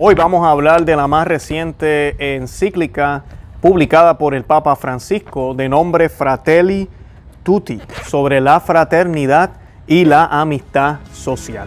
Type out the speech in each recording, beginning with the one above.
Hoy vamos a hablar de la más reciente encíclica publicada por el Papa Francisco de nombre Fratelli Tutti sobre la fraternidad y la amistad social.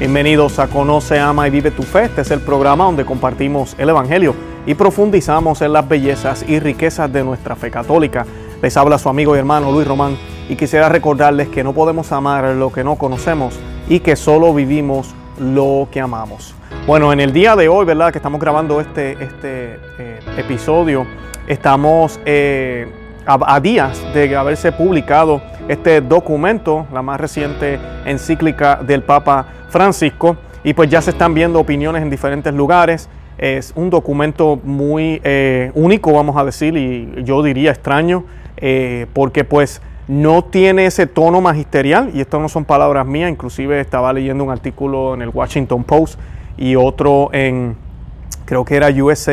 Bienvenidos a Conoce, Ama y Vive tu Fe. Este es el programa donde compartimos el Evangelio y profundizamos en las bellezas y riquezas de nuestra fe católica. Les habla su amigo y hermano Luis Román y quisiera recordarles que no podemos amar lo que no conocemos y que solo vivimos lo que amamos. Bueno, en el día de hoy, ¿verdad? Que estamos grabando este, este eh, episodio, estamos eh, a, días de haberse publicado este documento, la más reciente encíclica del Papa Francisco, y pues ya se están viendo opiniones en diferentes lugares. Es un documento muy eh, único, vamos a decir, y yo diría extraño eh, porque pues no tiene ese tono magisterial, y esto no son palabras mías, inclusive estaba leyendo un artículo en el Washington Post y otro en, creo que era USA,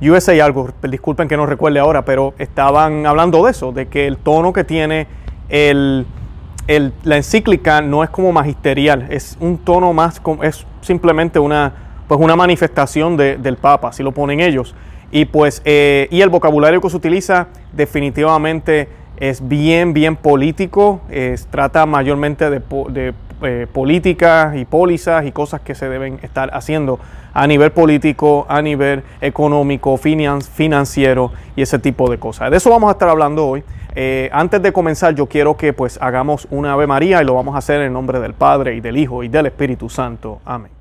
USA algo, disculpen que no recuerde ahora, pero estaban hablando de eso, de que el tono que tiene la encíclica no es como magisterial, es un tono más, es simplemente una, pues una manifestación de, del Papa, así lo ponen ellos. Y pues, eh, y el vocabulario que se utiliza definitivamente es bien, bien político, trata mayormente de, eh, políticas y pólizas y cosas que se deben estar haciendo a nivel político, a nivel económico, finan, financiero y ese tipo de cosas. De eso vamos a estar hablando hoy. Eh, antes de comenzar, yo quiero que pues hagamos una Ave María y lo vamos a hacer en nombre del Padre y del Hijo y del Espíritu Santo. Amén.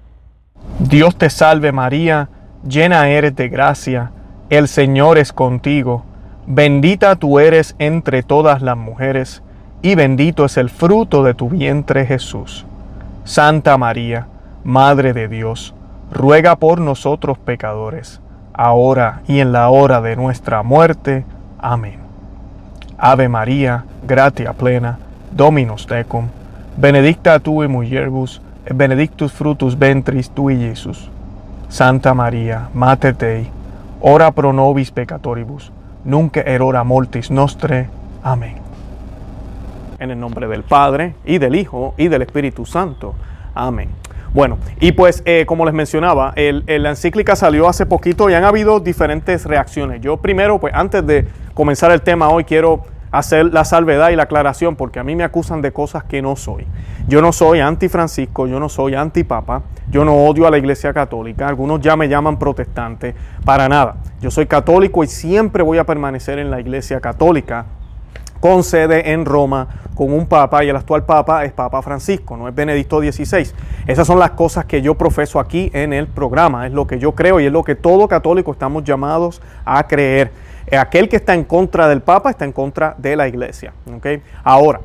Dios te salve María, llena eres de gracia el Señor es contigo, bendita tú eres entre todas las mujeres, y bendito es el fruto de tu vientre Jesús. Santa María, Madre de Dios, ruega por nosotros pecadores, ahora y en la hora de nuestra muerte. Amén. Ave María, gratia plena, Dominus tecum, benedicta tu in mulieribus, benedictus frutus ventris tui, Jesús. Santa María, Mater Dei, ora pro nobis peccatoribus, nunc erora mortis nostre. Amén. En el nombre del Padre, y del Hijo, y del Espíritu Santo. Amén. Bueno, y pues eh, como les mencionaba, la encíclica salió hace poquito y han habido diferentes reacciones. Yo primero, pues antes de comenzar el tema hoy, quiero hacer la salvedad y la aclaración porque a mí me acusan de cosas que no soy. Yo no soy anti-Francisco, yo no soy anti-Papa, yo no odio a la Iglesia Católica, algunos ya me llaman protestante, para nada. Yo soy católico y siempre voy a permanecer en la Iglesia Católica con sede en Roma, con un papa, y el actual papa es Papa Francisco, no es Benedicto XVI. Esas son las cosas que yo profeso aquí en el programa, es lo que yo creo y es lo que todo católico estamos llamados a creer. Aquel que está en contra del Papa está en contra de la Iglesia. Ahora,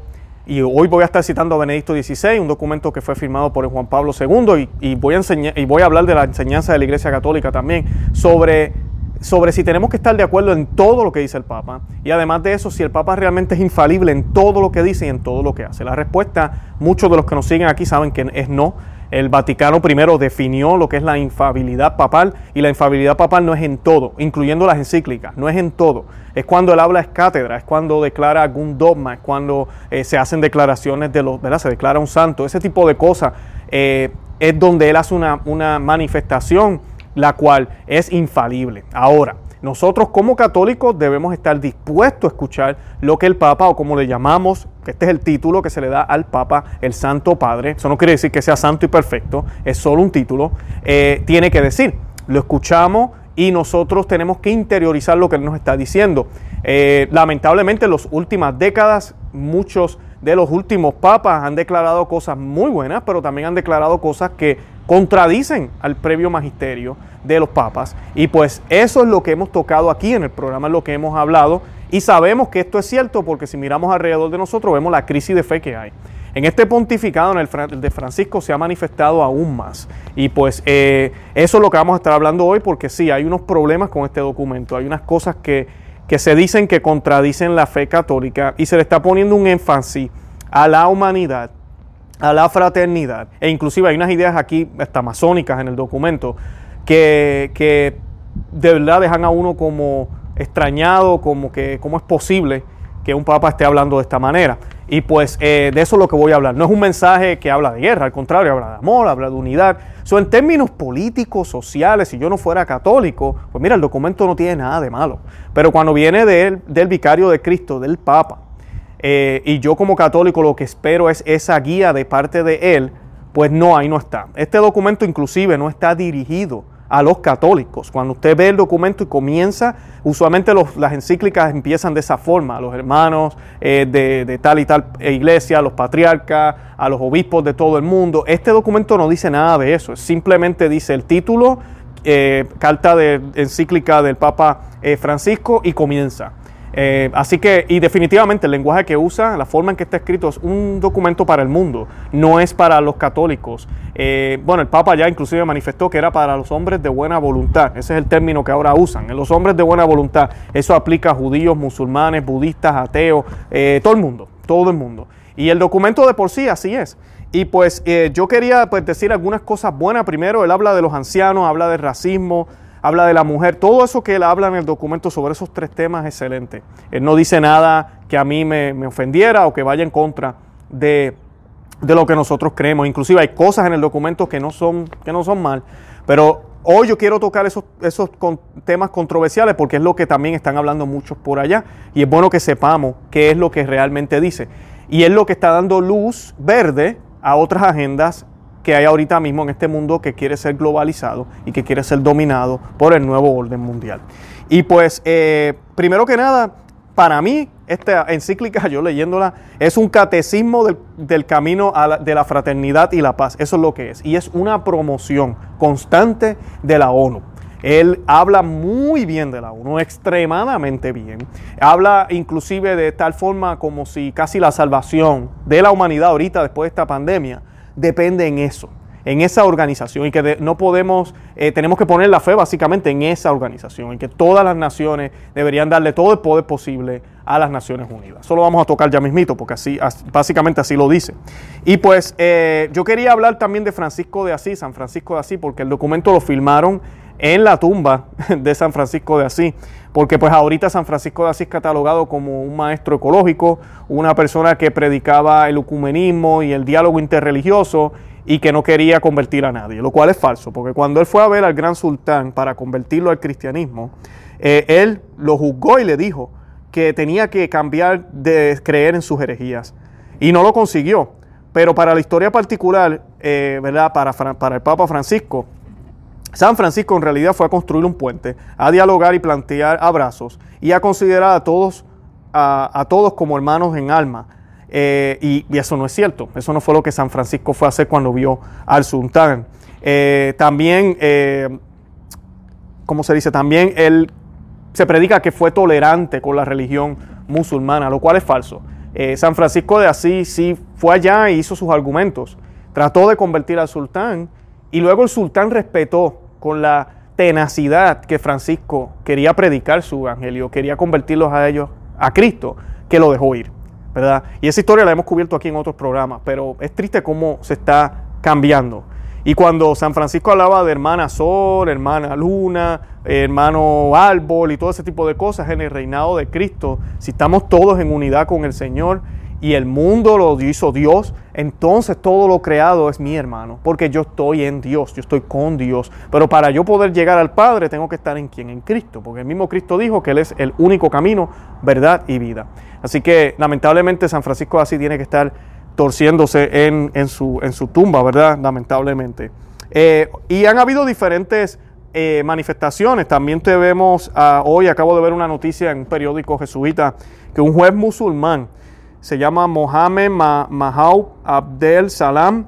y hoy voy a estar citando a Benedicto XVI, un documento que fue firmado por Juan Pablo II, y, y, voy a enseñar, y voy a hablar de la enseñanza de la Iglesia Católica también, sobre, sobre si tenemos que estar de acuerdo en todo lo que dice el Papa, y además de eso, si el Papa realmente es infalible en todo lo que dice y en todo lo que hace. La respuesta, muchos de los que nos siguen aquí saben que es no. El Vaticano primero definió lo que es la infabilidad papal y la infabilidad papal no es en todo, incluyendo las encíclicas, no es en todo. Es cuando él habla es cátedra, es cuando declara algún dogma, es cuando eh, se hacen declaraciones de los, ¿verdad? Se declara un santo, ese tipo de cosas eh, es donde él hace una, una manifestación la cual es infalible. Ahora, nosotros como católicos debemos estar dispuestos a escuchar lo que el Papa, o como le llamamos, este es el título que se le da al Papa, el Santo Padre, eso no quiere decir que sea santo y perfecto, es solo un título, eh, tiene que decir. Lo escuchamos y nosotros tenemos que interiorizar lo que él nos está diciendo. Eh, lamentablemente en las últimas décadas muchos de los últimos papas han declarado cosas muy buenas, pero también han declarado cosas que contradicen al previo magisterio de los papas. Y pues eso es lo que hemos tocado aquí en el programa, es lo que hemos hablado. Y sabemos que esto es cierto porque si miramos alrededor de nosotros vemos la crisis de fe que hay. En este pontificado, en el de Francisco, se ha manifestado aún más. Y pues eh, eso es lo que vamos a estar hablando hoy porque sí, hay unos problemas con este documento, hay unas cosas que, que se dicen que contradicen la fe católica y se le está poniendo un énfasis a la humanidad a la fraternidad. E inclusive hay unas ideas aquí hasta masónicas en el documento que, que de verdad dejan a uno como extrañado, como que cómo es posible que un papa esté hablando de esta manera. Y pues eh, de eso es lo que voy a hablar. No es un mensaje que habla de guerra, al contrario, habla de amor, habla de unidad. So, en términos políticos, sociales, si yo no fuera católico, pues mira, el documento no tiene nada de malo. Pero cuando viene de del vicario de Cristo, del Papa, eh, y yo como católico lo que espero es esa guía de parte de él, pues no, ahí no está. Este documento inclusive no está dirigido a los católicos. Cuando usted ve el documento y comienza, usualmente las encíclicas empiezan de esa forma, a los hermanos eh, de, tal y tal iglesia, a los patriarcas, a los obispos de todo el mundo. Este documento no dice nada de eso, simplemente dice el título, eh, carta de encíclica del Papa eh, Francisco y comienza. Eh, así que, y definitivamente el lenguaje que usa, la forma en que está escrito es un documento para el mundo, no es para los católicos. Eh, bueno, el Papa ya inclusive manifestó que era para los hombres de buena voluntad, ese es el término que ahora usan, los hombres de buena voluntad, eso aplica a judíos, musulmanes, budistas, ateos, eh, todo el mundo, todo el mundo. Y el documento de por sí así es. Y pues yo quería pues, decir algunas cosas buenas. Primero, él habla de los ancianos, habla del racismo, habla de la mujer, todo eso que él habla en el documento sobre esos tres temas es excelente. Él no dice nada que a mí me, ofendiera o que vaya en contra de, lo que nosotros creemos. Inclusive hay cosas en el documento que no son, que no son mal, pero hoy yo quiero tocar esos, esos temas controversiales porque es lo que también están hablando muchos por allá y es bueno que sepamos qué es lo que realmente dice. Y es lo que está dando luz verde a otras agendas que hay ahorita mismo en este mundo que quiere ser globalizado y que quiere ser dominado por el nuevo orden mundial. Y pues, eh, primero que nada, para mí, esta encíclica, yo leyéndola, es un catecismo del, camino de la fraternidad y la paz. Eso es lo que es. Y es una promoción constante de la ONU. Él habla muy bien de la ONU, extremadamente bien. Habla inclusive de tal forma como si casi la salvación de la humanidad ahorita después de esta pandemia depende en eso, en esa organización y que no podemos, eh, tenemos que poner la fe básicamente en esa organización y que todas las naciones deberían darle todo el poder posible a las Naciones Unidas. Eso lo vamos a tocar ya mismito porque así, básicamente así lo dice. Y pues eh, yo quería hablar también de Francisco de Asís, San Francisco de Asís, porque el documento lo filmaron en la tumba de San Francisco de Asís, porque pues ahorita San Francisco de Asís catalogado como un maestro ecológico, una persona que predicaba el ecumenismo y el diálogo interreligioso y que no quería convertir a nadie, lo cual es falso, porque cuando él fue a ver al gran sultán para convertirlo al cristianismo, eh, él lo juzgó y le dijo que tenía que cambiar de creer en sus herejías y no lo consiguió. Pero para la historia particular, eh, ¿verdad? Para, para el Papa Francisco, San Francisco en realidad fue a construir un puente, a dialogar y plantear abrazos y a considerar a todos, a, todos como hermanos en alma. Eh, y, eso no es cierto. Eso no fue lo que San Francisco fue a hacer cuando vio al sultán. Eh, también, eh, ¿cómo se dice? También él se predica que fue tolerante con la religión musulmana, lo cual es falso. San Francisco de Asís sí fue allá e hizo sus argumentos. Trató de convertir al sultán y luego el sultán respetó con la tenacidad que Francisco quería predicar su evangelio, quería convertirlos a ellos a Cristo, que lo dejó ir, ¿verdad? Y esa historia la hemos cubierto aquí en otros programas, pero es triste cómo se está cambiando. Y cuando San Francisco hablaba de hermana Sol, hermana Luna, hermano Árbol y todo ese tipo de cosas en el reinado de Cristo, si estamos todos en unidad con el Señor, y el mundo lo hizo Dios, entonces todo lo creado es mi hermano, porque yo estoy en Dios, yo estoy con Dios. Pero para yo poder llegar al Padre tengo que estar en quien, en Cristo, porque el mismo Cristo dijo que Él es el único camino, verdad y vida. Así que lamentablemente San Francisco así tiene que estar torciéndose en, su, en su, tumba, ¿verdad? Lamentablemente. Eh, y han habido diferentes eh, manifestaciones. También te vemos, ah, hoy acabo de ver una noticia en un periódico jesuita, que un juez musulmán, se llama Mohamed Mahou Abdel Salam,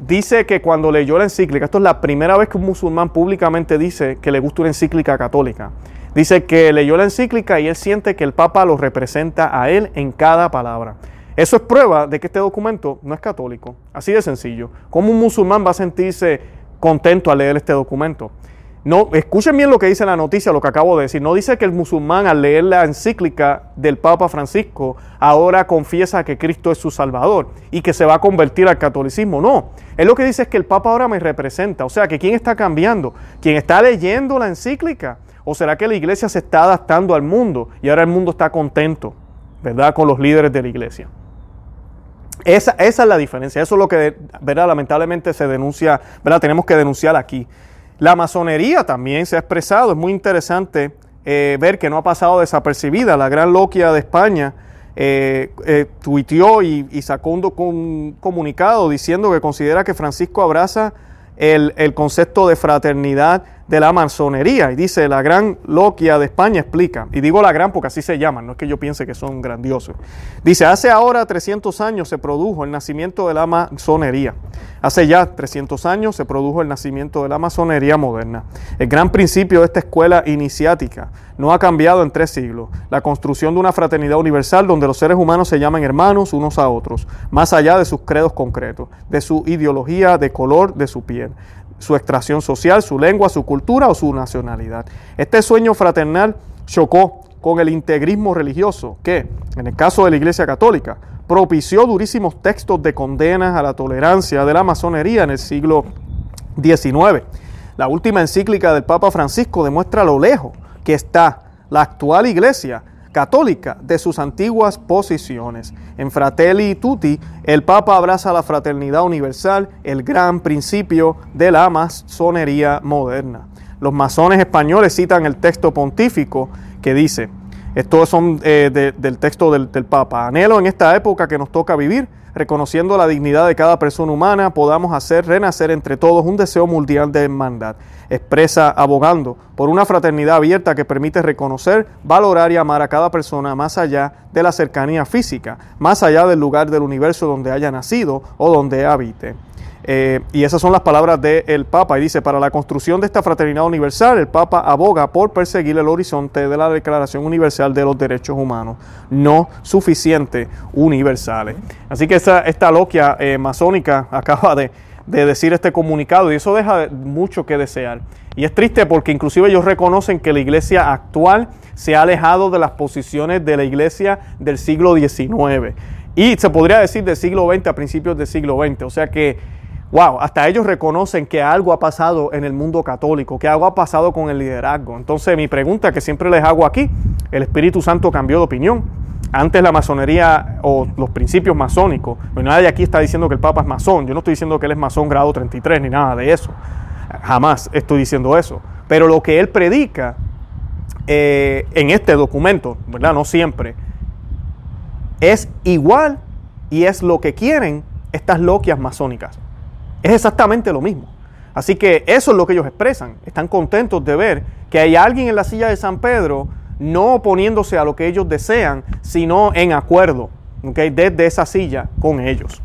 dice que cuando leyó la encíclica, esto es la primera vez que un musulmán públicamente dice que le gusta una encíclica católica, dice que leyó la encíclica y él siente que el Papa lo representa a él en cada palabra. Eso es prueba de que este documento no es católico, así de sencillo. ¿Cómo un musulmán va a sentirse contento al leer este documento? No, escuchen bien lo que dice la noticia, lo que acabo de decir. No dice que el musulmán al leer la encíclica del Papa Francisco ahora confiesa que Cristo es su Salvador y que se va a convertir al catolicismo. No, es lo que dice es que el Papa ahora me representa. O sea, que ¿quién está cambiando? ¿Quién está leyendo la encíclica? ¿O será que la iglesia se está adaptando al mundo y ahora el mundo está contento? ¿verdad? Con los líderes de la iglesia. Esa, esa, es la diferencia, eso es lo que, ¿verdad? Lamentablemente se denuncia, ¿verdad? Tenemos que denunciar aquí. La masonería también se ha expresado, es muy interesante eh, ver que no ha pasado desapercibida. La gran loquia de España eh, eh, tuiteó y, sacó un, comunicado diciendo que considera que Francisco abraza el concepto de fraternidad de la masonería. Y dice, la gran loquia de España explica, y digo la gran porque así se llaman, no es que yo piense que son grandiosos. Dice, hace ahora 300 años se produjo el nacimiento de la masonería. Hace ya 300 años se produjo el nacimiento de la masonería moderna. El gran principio de esta escuela iniciática no ha cambiado en tres siglos. La construcción de una fraternidad universal donde los seres humanos se llaman hermanos unos a otros, más allá de sus credos concretos, de su ideología, de color de su piel su extracción social, su lengua, su cultura o su nacionalidad. Este sueño fraternal chocó con el integrismo religioso que, en el caso de la Iglesia Católica, propició durísimos textos de condenas a la tolerancia de la masonería en el siglo XIX. La última encíclica del Papa Francisco demuestra lo lejos que está la actual Iglesia católica de sus antiguas posiciones. En Fratelli Tutti, el Papa abraza la fraternidad universal, el gran principio de la masonería moderna. Los masones españoles citan el texto pontífico que dice, estos son eh, del texto del, del Papa, anhelo en esta época que nos toca vivir reconociendo la dignidad de cada persona humana, podamos hacer renacer entre todos un deseo mundial de hermandad. Expresa abogando por una fraternidad abierta que permite reconocer, valorar y amar a cada persona más allá de la cercanía física, más allá del lugar del universo donde haya nacido o donde habite. Eh, y esas son las palabras del Papa. Y dice, para la construcción de esta fraternidad universal, el Papa aboga por perseguir el horizonte de la Declaración Universal de los Derechos Humanos, no suficiente universales. Así que esta, esta loquia eh, masónica acaba de, de decir este comunicado y eso deja mucho que desear. Y es triste porque inclusive ellos reconocen que la iglesia actual se ha alejado de las posiciones de la iglesia del siglo XIX y se podría decir del siglo XX a principios del siglo XX. O sea que wow, hasta ellos reconocen que algo ha pasado en el mundo católico, que algo ha pasado con el liderazgo. Entonces mi pregunta que siempre les hago aquí, ¿el Espíritu Santo cambió de opinión? Antes la masonería o los principios masónicos, nadie aquí está diciendo que el Papa es masón, yo no estoy diciendo que él es masón grado 33 ni nada de eso, jamás estoy diciendo eso, pero lo que él predica eh, en este documento, ¿verdad? No siempre, es igual y es lo que quieren estas loquias masónicas. Es exactamente lo mismo. Así que eso es lo que ellos expresan. Están contentos de ver que hay alguien en la silla de San Pedro no oponiéndose a lo que ellos desean, sino en acuerdo, desde esa silla con ellos.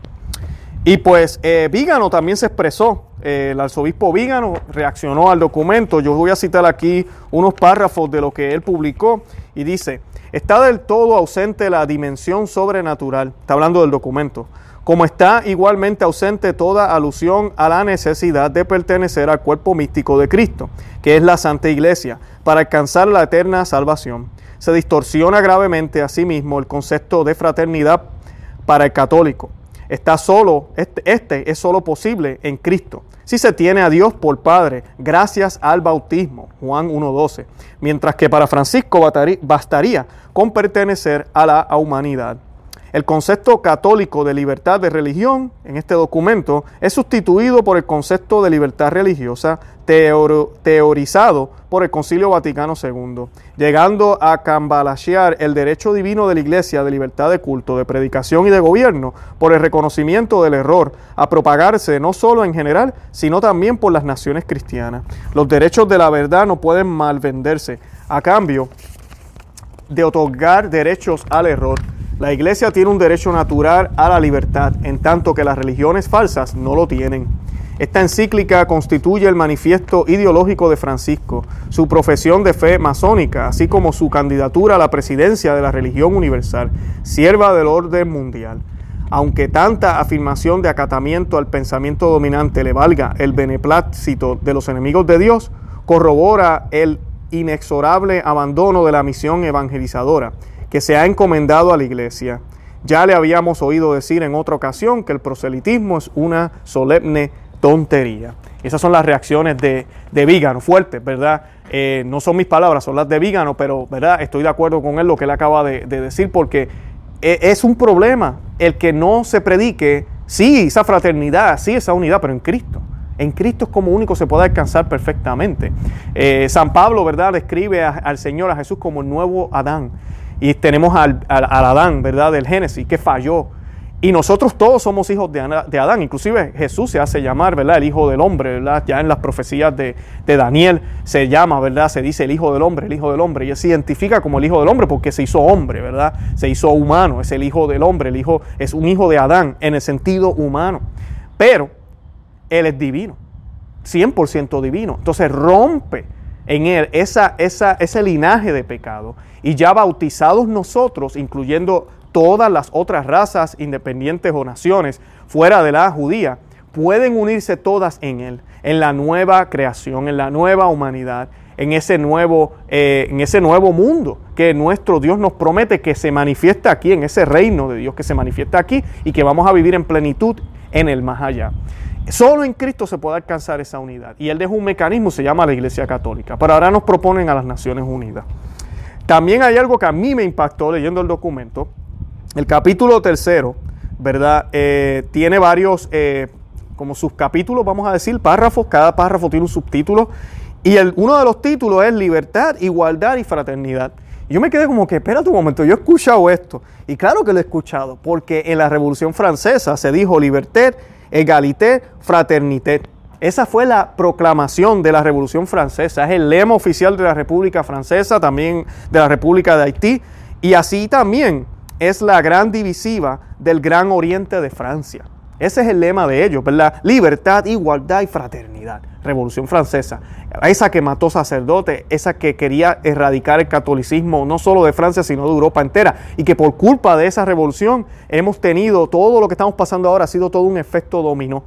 Y pues eh, Vígano también se expresó, eh, el arzobispo Vígano reaccionó al documento, yo voy a citar aquí unos párrafos de lo que él publicó y dice, está del todo ausente la dimensión sobrenatural, está hablando del documento, como está igualmente ausente toda alusión a la necesidad de pertenecer al cuerpo místico de Cristo, que es la Santa Iglesia, para alcanzar la eterna salvación. Se distorsiona gravemente asimismo el concepto de fraternidad para el católico. Está solo, este, este es solo posible en Cristo. Si se tiene a Dios por Padre, gracias al bautismo, Juan 1.12, mientras que para Francisco bastaría con pertenecer a la humanidad. El concepto católico de libertad de religión en este documento es sustituido por el concepto de libertad religiosa teorizado por el Concilio Vaticano II, llegando a cambalachear el derecho divino de la Iglesia de libertad de culto, de predicación y de gobierno por el reconocimiento del error, a propagarse no solo en general, sino también por las naciones cristianas. Los derechos de la verdad no pueden malvenderse a cambio de otorgar derechos al error. La iglesia tiene un derecho natural a la libertad, en tanto que las religiones falsas no lo tienen. Esta encíclica constituye el manifiesto ideológico de Francisco, su profesión de fe masónica, así como su candidatura a la presidencia de la religión universal, sierva del orden mundial. Aunque tanta afirmación de acatamiento al pensamiento dominante le valga el beneplácito de los enemigos de Dios, corrobora el inexorable abandono de la misión evangelizadora que se ha encomendado a la iglesia. Ya le habíamos oído decir en otra ocasión que el proselitismo es una solemne tontería. Esas son las reacciones de, de Vígano, fuertes, ¿verdad? Eh, no son mis palabras, son las de Vígano, pero ¿verdad? estoy de acuerdo con él lo que él acaba de, decir porque e, es un problema el que no se predique, sí, esa fraternidad, sí, esa unidad, pero en Cristo. En Cristo es como único se puede alcanzar perfectamente. Eh, San Pablo, ¿verdad?, describe al Señor, a Jesús como el nuevo Adán. Y tenemos al, al Adán, ¿verdad?, del Génesis, que falló y nosotros todos somos hijos de, Adán, inclusive Jesús se hace llamar, ¿verdad? El Hijo del Hombre, ¿verdad? Ya en las profecías de, Daniel se llama, ¿verdad? Se dice el Hijo del Hombre, el Hijo del Hombre, y él se identifica como el Hijo del Hombre porque se hizo hombre, ¿verdad? Se hizo humano, es el Hijo del Hombre, el Hijo es un Hijo de Adán en el sentido humano, pero Él es divino, 100% divino, entonces rompe en Él esa, esa, ese linaje de pecado y ya bautizados nosotros, incluyendo todas las otras razas independientes o naciones fuera de la judía pueden unirse todas en Él, en la nueva creación, en la nueva humanidad, en ese nuevo, eh, en ese nuevo mundo que nuestro Dios nos promete que se manifiesta aquí, en ese reino de Dios que se manifiesta aquí y que vamos a vivir en plenitud en el más allá. Solo en Cristo se puede alcanzar esa unidad. Y Él dejó un mecanismo, se llama la Iglesia Católica. Pero ahora nos proponen a las Naciones Unidas. También hay algo que a mí me impactó leyendo el documento, el capítulo tercero, ¿verdad? Eh, tiene varios, eh, como subcapítulos, vamos a decir, párrafos. Cada párrafo tiene un subtítulo. Y uno de los títulos es Libertad, Igualdad y Fraternidad. Y yo me quedé como que, espera un momento, yo he escuchado esto. Y claro que lo he escuchado, porque en la Revolución Francesa se dijo libertad, égalité, fraternité. Esa fue la proclamación de la Revolución Francesa. Es el lema oficial de la República Francesa, también de la República de Haití. Y así también es la gran divisiva del gran oriente de Francia. Ese es el lema de ellos, ¿verdad? Libertad, igualdad y fraternidad. Revolución Francesa. Esa que mató sacerdotes, esa que quería erradicar el catolicismo no solo de Francia, sino de Europa entera. Y que por culpa de esa revolución hemos tenido todo lo que estamos pasando ahora, ha sido todo un efecto dominó.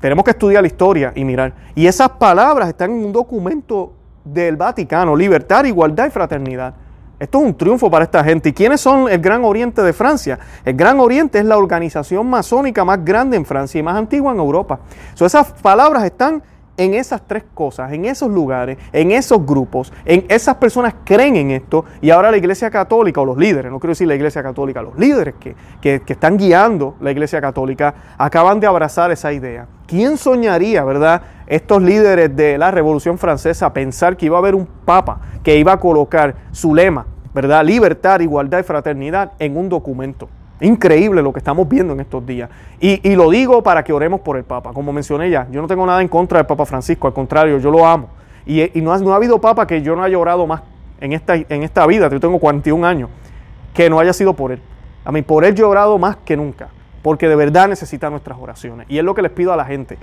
Tenemos que estudiar la historia y mirar. Y esas palabras están en un documento del Vaticano, libertad, igualdad y fraternidad. Esto es un triunfo para esta gente. ¿Y quiénes son el Gran Oriente de Francia? El Gran Oriente es la organización masónica más grande en Francia y más antigua en Europa. esas palabras están en esas tres cosas, en esos lugares, en esos grupos, en esas personas creen en esto y ahora la Iglesia Católica o los líderes, no quiero decir la Iglesia Católica, los líderes que, que, están guiando la Iglesia Católica acaban de abrazar esa idea. ¿Quién soñaría, verdad, estos líderes de la Revolución Francesa pensar que iba a haber un papa que iba a colocar su lema, verdad, libertad, igualdad y fraternidad en un documento? Increíble lo que estamos viendo en estos días. Y, lo digo para que oremos por el Papa. Como mencioné ya, yo no tengo nada en contra del Papa Francisco, al contrario, yo lo amo. Y, no, ha, habido Papa que yo no haya orado más en esta, en esta vida, yo tengo 41 años, que no haya sido por él. A mí, por él he orado más que nunca, porque de verdad necesita nuestras oraciones. Y es lo que les pido a la gente.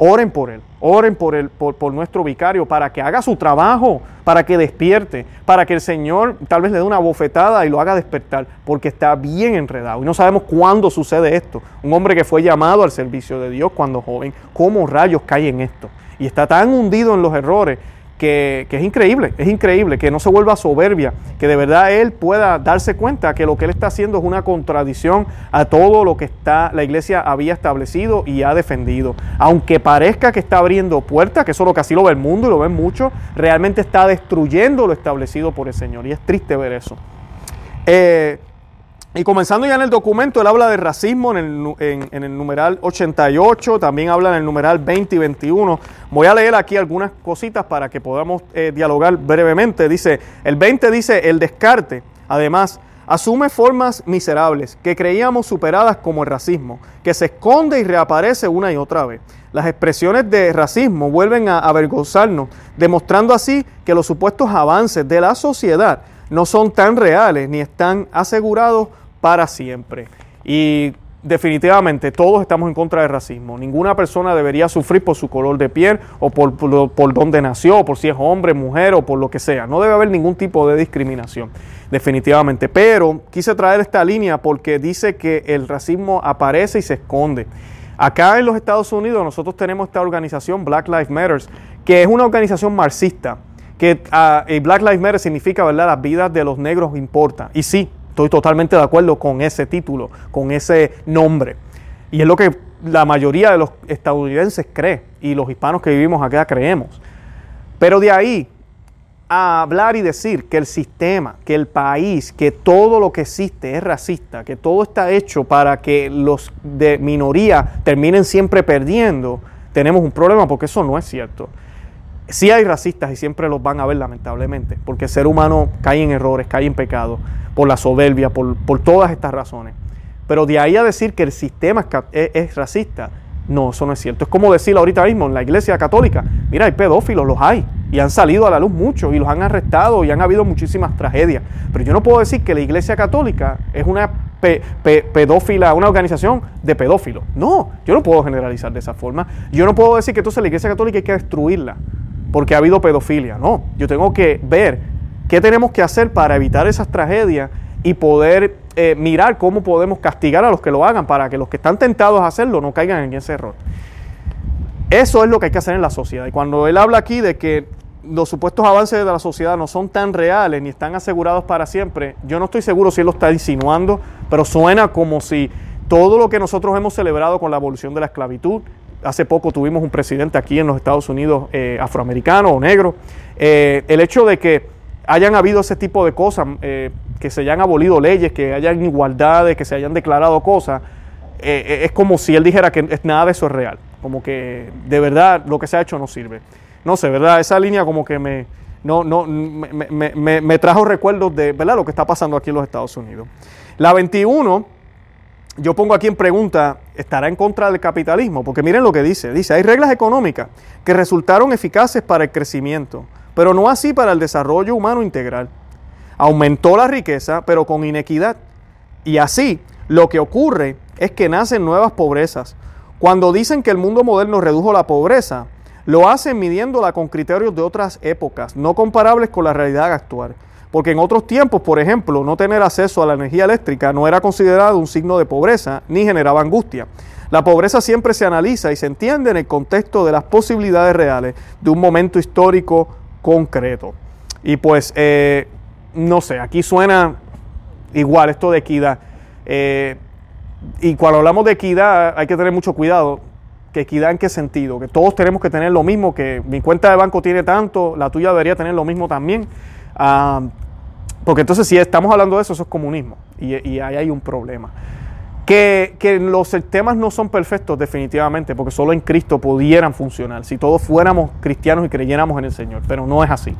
Oren por él, oren por, él, por, nuestro vicario para que haga su trabajo, para que despierte, para que el Señor tal vez le dé una bofetada y lo haga despertar, porque está bien enredado. Y no sabemos cuándo sucede esto. Un hombre que fue llamado al servicio de Dios cuando joven, ¿cómo rayos cae en esto? Y está tan hundido en los errores que, es increíble, es increíble, que no se vuelva soberbia, que de verdad él pueda darse cuenta que lo que él está haciendo es una contradicción a todo lo que está, la iglesia había establecido y ha defendido. Aunque parezca que está abriendo puertas, que eso es lo que así lo ve el mundo y lo ven mucho, realmente está destruyendo lo establecido por el Señor. Y es triste ver eso. Eh, y comenzando ya en el documento, él habla de racismo en el, numeral 88, también habla en el numeral 20 y 21. Voy a leer aquí algunas cositas para que podamos eh, dialogar brevemente. Dice, el 20 dice, el descarte, además, asume formas miserables que creíamos superadas como el racismo, que se esconde y reaparece una y otra vez. Las expresiones de racismo vuelven a avergonzarnos, demostrando así que los supuestos avances de la sociedad no son tan reales ni están asegurados para siempre. Y definitivamente todos estamos en contra del racismo. Ninguna persona debería sufrir por su color de piel o por, por, dónde nació, o por si es hombre, mujer o por lo que sea. No debe haber ningún tipo de discriminación, definitivamente. Pero quise traer esta línea porque dice que el racismo aparece y se esconde. Acá en los Estados Unidos nosotros tenemos esta organización Black Lives Matter, que es una organización marxista que ah, Black Lives Matter significa, ¿verdad? Las vidas de los negros importan. Y sí, estoy totalmente de acuerdo con ese título, con ese nombre. Y es lo que la mayoría de los estadounidenses cree y los hispanos que vivimos acá creemos. Pero de ahí a hablar y decir que el sistema, que el país, que todo lo que existe es racista, que todo está hecho para que los de minoría terminen siempre perdiendo, tenemos un problema porque eso no es cierto. Sí hay racistas y siempre los van a ver lamentablemente, porque el ser humano cae en errores, cae en pecado, por la soberbia, por, todas estas razones. Pero de ahí a decir que el sistema es racista, no, eso no es cierto. Es como decir ahorita mismo en la iglesia católica, mira, hay pedófilos, los hay, y han salido a la luz muchos, y los han arrestado, y han habido muchísimas tragedias. Pero yo no puedo decir que la iglesia católica es una pedófila, una organización de pedófilos. No, yo no puedo generalizar de esa forma. Yo no puedo decir que entonces la iglesia católica hay que destruirla, porque ha habido pedofilia. No, yo tengo que ver qué tenemos que hacer para evitar esas tragedias y poder eh, mirar cómo podemos castigar a los que lo hagan para que los que están tentados a hacerlo no caigan en ese error. Eso es lo que hay que hacer en la sociedad. Y cuando él habla aquí de que los supuestos avances de la sociedad no son tan reales ni están asegurados para siempre, yo no estoy seguro si él lo está insinuando, pero suena como si todo lo que nosotros hemos celebrado con la abolición de la esclavitud, hace poco tuvimos un presidente aquí en los Estados Unidos eh, afroamericano o negro, eh, el hecho de que hayan habido ese tipo de cosas, eh, que se hayan abolido leyes, que hayan igualdades, que se hayan declarado cosas, es como si él dijera que nada de eso es real, como que de verdad lo que se ha hecho no sirve. No sé, ¿verdad? Esa línea como que me, no, no, me, me trajo recuerdos de ¿verdad? lo que está pasando aquí en los Estados Unidos. La 21, yo pongo aquí en pregunta, ¿estará en contra del capitalismo? Porque miren lo que dice, dice, hay reglas económicas que resultaron eficaces para el crecimiento pero no así para el desarrollo humano integral. Aumentó la riqueza, pero con inequidad. Y así, lo que ocurre es que nacen nuevas pobrezas. Cuando dicen que el mundo moderno redujo la pobreza, lo hacen midiéndola con criterios de otras épocas, no comparables con la realidad actual. Porque en otros tiempos, por ejemplo, no tener acceso a la energía eléctrica no era considerado un signo de pobreza ni generaba angustia. La pobreza siempre se analiza y se entiende en el contexto de las posibilidades reales de un momento histórico concreto. Y pues, eh, no sé, aquí suena igual esto de equidad. Eh, y cuando hablamos de equidad hay que tener mucho cuidado. ¿Que equidad en qué sentido? Que todos tenemos que tener lo mismo, que mi cuenta de banco tiene tanto, la tuya debería tener lo mismo también. Porque entonces si estamos hablando de eso, eso es comunismo. Y, ahí hay un problema. Que, los sistemas no son perfectos definitivamente, porque solo en Cristo pudieran funcionar, si todos fuéramos cristianos y creyéramos en el Señor, pero no es así.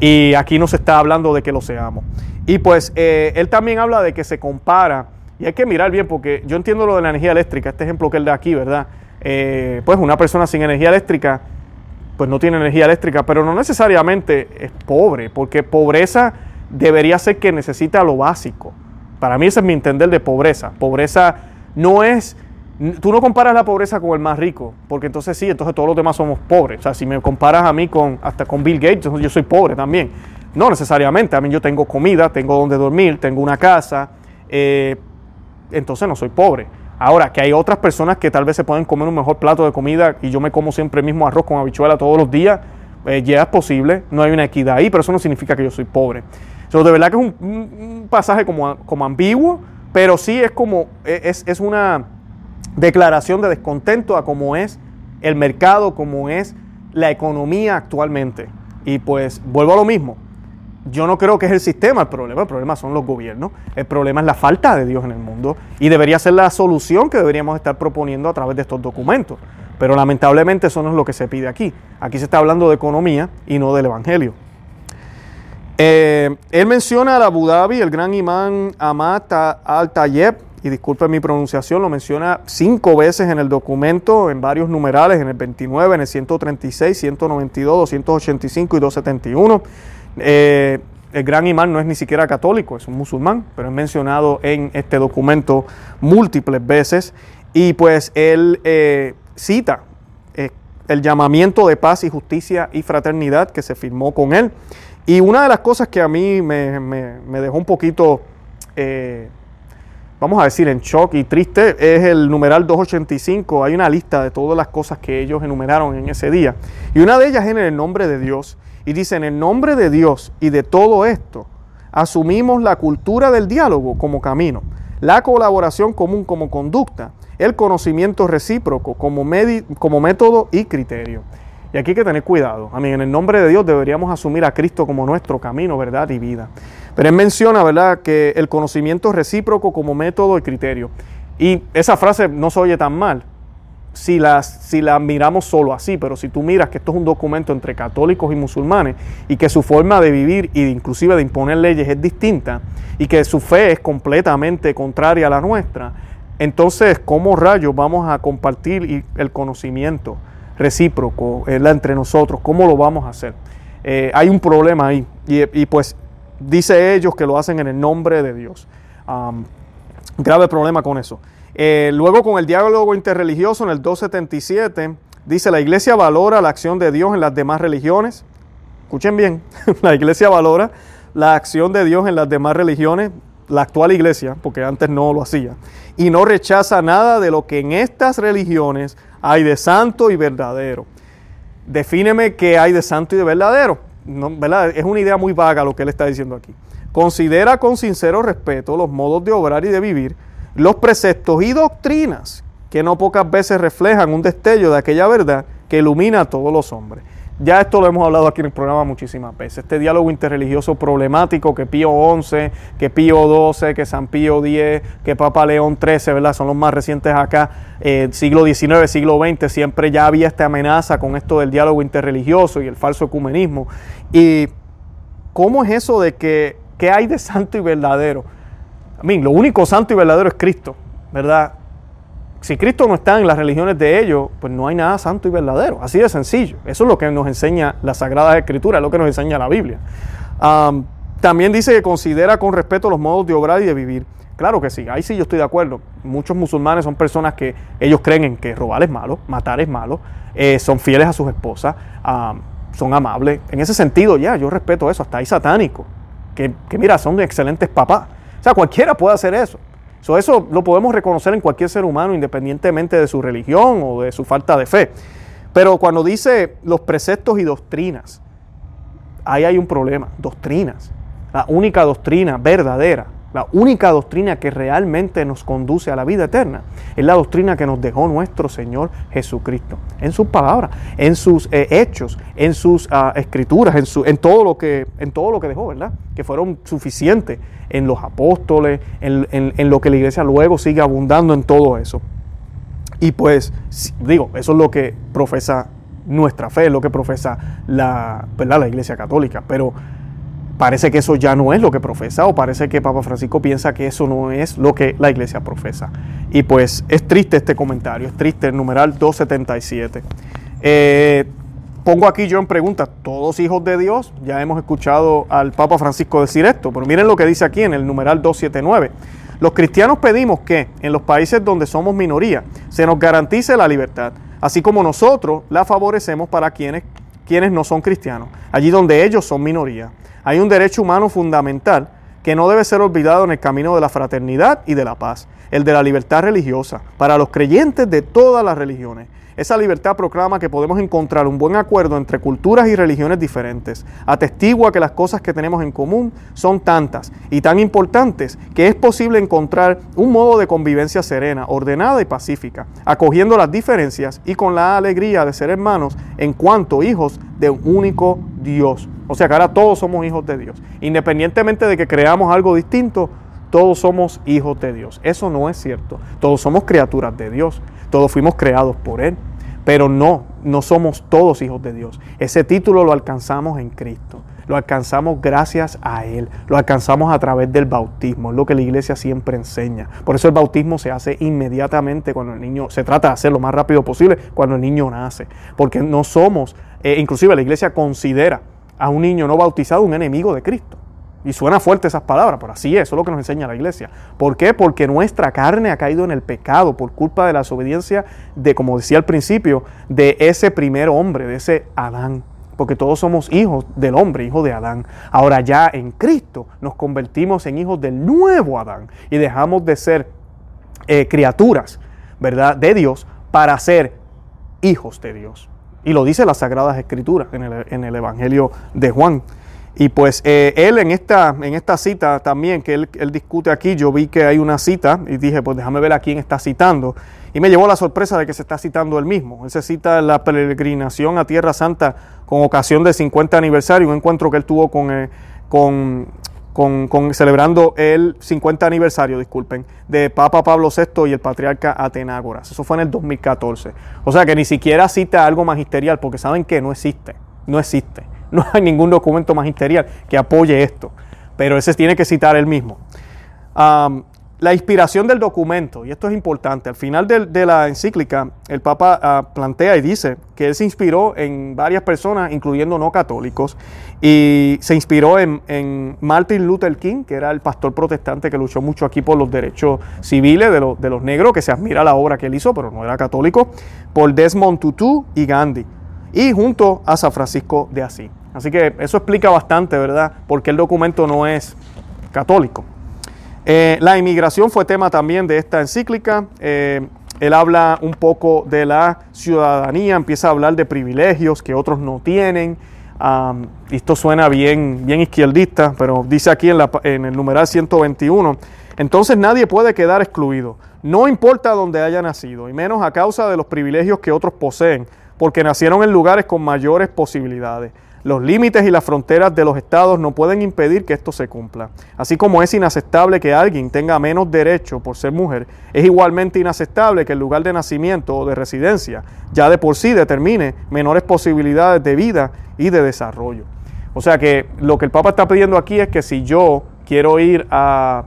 Y aquí no se está hablando de que lo seamos. Y pues eh, él también habla de que se compara, y hay que mirar bien, porque yo entiendo lo de la energía eléctrica, este ejemplo que él da aquí, ¿verdad? Eh, pues una persona sin energía eléctrica, pues no tiene energía eléctrica, pero no necesariamente es pobre, porque pobreza debería ser que necesita lo básico. Para mí ese es mi entender de pobreza. Pobreza no es, tú no comparas la pobreza con el más rico, porque entonces sí, entonces todos los demás somos pobres. O sea, si me comparas a mí con, hasta con Bill Gates, yo soy pobre también. No necesariamente, a mí yo tengo comida, tengo donde dormir, tengo una casa, eh, entonces no soy pobre. Ahora, que hay otras personas que tal vez se pueden comer un mejor plato de comida y yo me como siempre el mismo arroz con habichuela todos los días, eh, ya es posible, no hay una equidad ahí, pero eso no significa que yo soy pobre de verdad que es un, pasaje como, como, ambiguo, pero sí es como, e, es, es una declaración de descontento a cómo es el mercado, cómo es la economía actualmente. Y pues vuelvo a lo mismo. Yo no creo que es el sistema el problema, el problema son los gobiernos, el problema es la falta de Dios en el mundo y debería ser la solución que deberíamos estar proponiendo a través de estos documentos. Pero lamentablemente eso no es lo que se pide aquí. Aquí se está hablando de economía y no del Evangelio. Eh, él menciona al Abu Dhabi, el gran imán Amat al-Tayeb, y disculpe mi pronunciación, lo menciona cinco veces en el documento, en varios numerales, en el 29, en el 136, 192, 285 y 271. Eh, el gran imán no es ni siquiera católico, es un musulmán, pero es mencionado en este documento múltiples veces. Y pues él eh, cita el llamamiento de paz y justicia y fraternidad que se firmó con él. Y una de las cosas que a mí me, dejó un poquito, eh, vamos a decir, en shock y triste, es el numeral 285. Hay una lista de todas las cosas que ellos enumeraron en ese día. Y una de ellas es en el nombre de Dios. Y dice, en el nombre de Dios y de todo esto, asumimos la cultura del diálogo como camino, la colaboración común como conducta, el conocimiento recíproco como, método y criterio. Y Y aquí hay que tener cuidado. A mí, en el nombre de Dios deberíamos asumir a Cristo como nuestro camino, verdad y vida. Pero él menciona, ¿verdad?, que el conocimiento recíproco como método y criterio. Y esa frase no se oye tan mal si la, si miramos solo así, pero si tú miras que esto es un documento entre católicos y musulmanes y que su forma de vivir e inclusive de imponer leyes es distinta y que su fe es completamente contraria a la nuestra, entonces, ¿cómo rayos vamos a compartir el conocimiento recíproco entre nosotros? ¿Cómo lo vamos a hacer? Eh, hay un problema ahí y, pues dice ellos que lo hacen en el nombre de Dios. grave problema con eso. Eh, luego con el diálogo interreligioso en el 277 dice la iglesia valora la acción de Dios en las demás religiones. Escuchen bien, la iglesia valora la acción de Dios en las demás religiones, la actual iglesia, porque antes no lo hacía, y no rechaza nada de lo que en estas religiones hay de santo y verdadero. Defíneme qué hay de santo y de verdadero. Es una idea muy vaga lo que él está diciendo aquí. Considera con sincero respeto los modos de obrar y de vivir los preceptos y doctrinas que no pocas veces reflejan un destello de aquella verdad que ilumina a todos los hombres. Ya esto lo hemos hablado aquí en el programa muchísimas veces. Este diálogo interreligioso problemático que Pío XI, que Pío XII, que San Pío X, que Papa León XIII, ¿verdad? Son los más recientes acá, eh, siglo XIX, siglo XX, siempre ya había esta amenaza con esto del diálogo interreligioso y el falso ecumenismo. ¿Y cómo es eso de que, qué hay de santo y verdadero? A mí, lo único santo y verdadero es Cristo, ¿verdad? Si Cristo no está en las religiones de ellos, pues no hay nada santo y verdadero. Así de sencillo. Eso es lo que nos enseña la Sagrada Escritura, es lo que nos enseña la Biblia. también dice que considera con respeto los modos de obrar y de vivir. Claro que sí, ahí sí yo estoy de acuerdo. Muchos musulmanes son personas que ellos creen que robar es malo, matar es malo, eh, son fieles a sus esposas, son amables. En ese sentido, ya, yo respeto eso. Hasta hay satánicos, que, que mira, son excelentes papás sea, cualquiera puede hacer eso. eso lo podemos reconocer en cualquier ser humano, independientemente de su religión o de su falta de fe. Pero cuando dice los preceptos y doctrinas, ahí hay un problema. Doctrinas. La única doctrina verdadera la única doctrina que realmente nos conduce a la vida eterna es la doctrina que nos dejó nuestro Señor Jesucristo. En sus palabras, en sus eh, hechos, en sus ah, escrituras, en, su, en, todo lo que, en todo lo que dejó, ¿verdad? Que fueron suficientes en los apóstoles, en, en lo que la iglesia luego sigue abundando en todo eso. Y pues, digo, eso es lo que profesa nuestra fe, es lo que profesa la, ¿verdad? la iglesia católica. Pero parece que eso ya no es lo que profesa o parece que Papa Francisco piensa que eso no es lo que la iglesia profesa. Y pues es triste este comentario, es triste el numeral 277. Eh, pongo aquí yo en pregunta, ¿todos hijos de Dios? Ya hemos escuchado al Papa Francisco decir esto, pero miren lo que dice aquí en el numeral 279. Los cristianos pedimos que en los países donde somos minoría se nos garantice la libertad, así como nosotros la favorecemos para quienes, quienes no son cristianos, allí donde ellos son minoría hay un derecho humano fundamental que no debe ser olvidado en el camino de la fraternidad y de la paz, el de la libertad religiosa, para los creyentes de todas las religiones. Esa libertad proclama que podemos encontrar un buen acuerdo entre culturas y religiones diferentes. Atestigua que las cosas que tenemos en común son tantas y tan importantes que es posible encontrar un modo de convivencia serena, ordenada y pacífica, acogiendo las diferencias y con la alegría de ser hermanos en cuanto hijos de un único Dios. O sea que ahora todos somos hijos de Dios. Independientemente de que creamos algo distinto, todos somos hijos de Dios. Eso no es cierto. Todos somos criaturas de Dios. Todos fuimos creados por Él. Pero no, no somos todos hijos de Dios. Ese título lo alcanzamos en Cristo. Lo alcanzamos gracias a Él. Lo alcanzamos a través del bautismo. Es lo que la iglesia siempre enseña. Por eso el bautismo se hace inmediatamente cuando el niño, se trata de hacerlo lo más rápido posible cuando el niño nace. Porque no somos, eh, inclusive la iglesia considera a un niño no bautizado un enemigo de Cristo. Y suena fuerte esas palabras, pero así es, eso es lo que nos enseña la iglesia. ¿Por qué? Porque nuestra carne ha caído en el pecado por culpa de la desobediencia de, como decía al principio, de ese primer hombre, de ese Adán. Porque todos somos hijos del hombre, hijos de Adán. Ahora ya en Cristo nos convertimos en hijos del nuevo Adán y dejamos de ser eh, criaturas, ¿verdad? De Dios para ser hijos de Dios. Y lo dice las Sagradas Escrituras en el, Evangelio de Juan. Y pues eh, él en esta, en esta cita también, que él, discute aquí, yo vi que hay una cita y dije, pues déjame ver a quién está citando. Y me llevó la sorpresa de que se está citando él mismo. Él se cita la peregrinación a Tierra Santa con ocasión del 50 aniversario, un encuentro que él tuvo con, eh, con, con, con, celebrando el 50 aniversario, disculpen, de Papa Pablo VI y el patriarca Atenágoras. Eso fue en el 2014. O sea que ni siquiera cita algo magisterial, porque saben que no existe, no existe. No hay ningún documento magisterial que apoye esto, pero ese tiene que citar él mismo. La inspiración del documento, y esto es importante, al final de, la encíclica el Papa ah, plantea y dice que él se inspiró en varias personas, incluyendo no católicos, y se inspiró en, Martin Luther King, que era el pastor protestante que luchó mucho aquí por los derechos civiles de, de los negros, que se admira la obra que él hizo, pero no era católico, por Desmond Tutu y Gandhi y junto a San Francisco de Asís. Así que eso explica bastante, ¿verdad?, porque el documento no es católico. Eh, la inmigración fue tema también de esta encíclica. Eh, él habla un poco de la ciudadanía, empieza a hablar de privilegios que otros no tienen. esto suena bien, bien izquierdista, pero dice aquí en, en el numeral 121, entonces nadie puede quedar excluido, no importa dónde haya nacido, y menos a causa de los privilegios que otros poseen porque nacieron en lugares con mayores posibilidades. Los límites y las fronteras de los estados no pueden impedir que esto se cumpla. Así como es inaceptable que alguien tenga menos derecho por ser mujer, es igualmente inaceptable que el lugar de nacimiento o de residencia ya de por sí determine menores posibilidades de vida y de desarrollo. O sea que lo que el Papa está pidiendo aquí es que si yo quiero ir a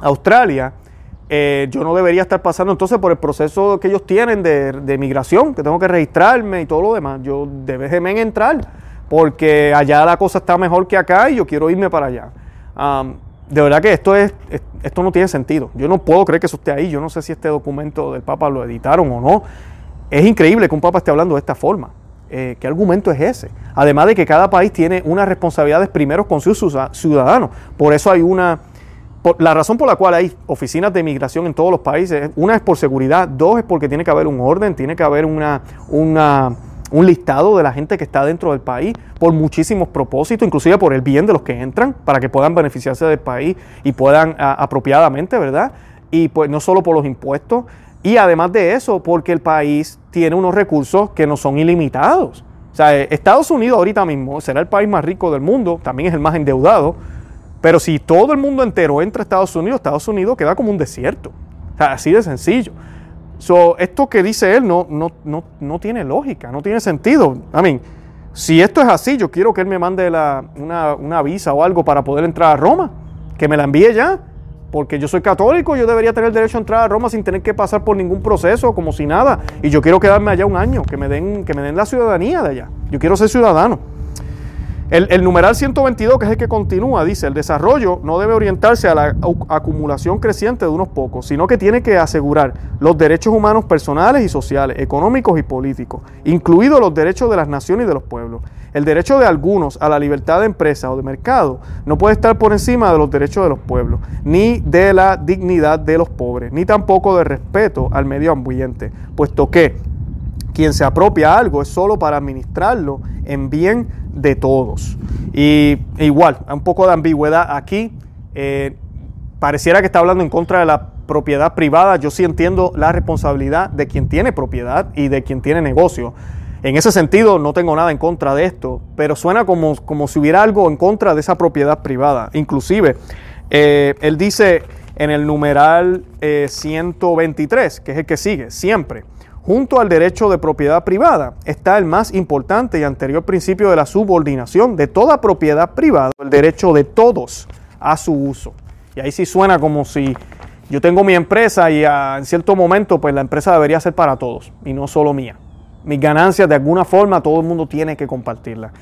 Australia, eh, yo no debería estar pasando entonces por el proceso que ellos tienen de, migración, que tengo que registrarme y todo lo demás. Yo déjeme entrar, porque allá la cosa está mejor que acá y yo quiero irme para allá. de verdad que esto, es, esto no tiene sentido. Yo no puedo creer que eso esté ahí. Yo no sé si este documento del Papa lo editaron o no. Es increíble que un Papa esté hablando de esta forma. Eh, ¿Qué argumento es ese? Además de que cada país tiene unas responsabilidades primero con sus ciudadanos. Por eso hay una la razón por la cual hay oficinas de inmigración en todos los países, una es por seguridad, dos es porque tiene que haber un orden, tiene que haber una, un listado de la gente que está dentro del país por muchísimos propósitos, inclusive por el bien de los que entran, para que puedan beneficiarse del país y puedan apropiadamente, ¿verdad? Y pues no solo por los impuestos, y además de eso, porque el país tiene unos recursos que no son ilimitados. O sea, Estados Unidos ahorita mismo será el país más rico del mundo, también es el más endeudado, pero si todo el mundo entero entra a Estados Unidos, Estados Unidos queda como un desierto. así de sencillo. So, esto que dice él no, no, no, no tiene lógica, no tiene sentido. I mean, si esto es así, yo quiero que él me mande una, una visa o algo para poder entrar a Roma, que me la envíe ya, porque yo soy católico, yo debería tener derecho a entrar a Roma sin tener que pasar por ningún proceso, como si nada. Y yo quiero quedarme allá un año, que me den, que me den la ciudadanía de allá. Yo quiero ser ciudadano. El, numeral 122, que es el que continúa, dice, el desarrollo no debe orientarse a la acumulación creciente de unos pocos, sino que tiene que asegurar los derechos humanos personales y sociales, económicos y políticos, incluidos los derechos de las naciones y de los pueblos. El derecho de algunos a la libertad de empresa o de mercado no puede estar por encima de los derechos de los pueblos, ni de la dignidad de los pobres, ni tampoco de respeto al medio ambiente, puesto que quien se apropia algo es solo para administrarlo en bien de todos. Y igual, un poco de ambigüedad aquí. Eh, pareciera que está hablando en contra de la propiedad privada. Yo sí entiendo la responsabilidad de quien tiene propiedad y de quien tiene negocio. En ese sentido, no tengo nada en contra de esto, pero suena como, como si hubiera algo en contra de esa propiedad privada. Inclusive, eh, él dice en el numeral 123, eh, que es el que sigue, siempre. Junto al derecho de propiedad privada está el más importante y anterior principio de la subordinación de toda propiedad privada, el derecho de todos a su uso. Y ahí sí suena como si yo tengo mi empresa y en cierto momento pues la empresa debería ser para todos y no solo mía. Mis ganancias de alguna forma todo el mundo tiene que compartirlas.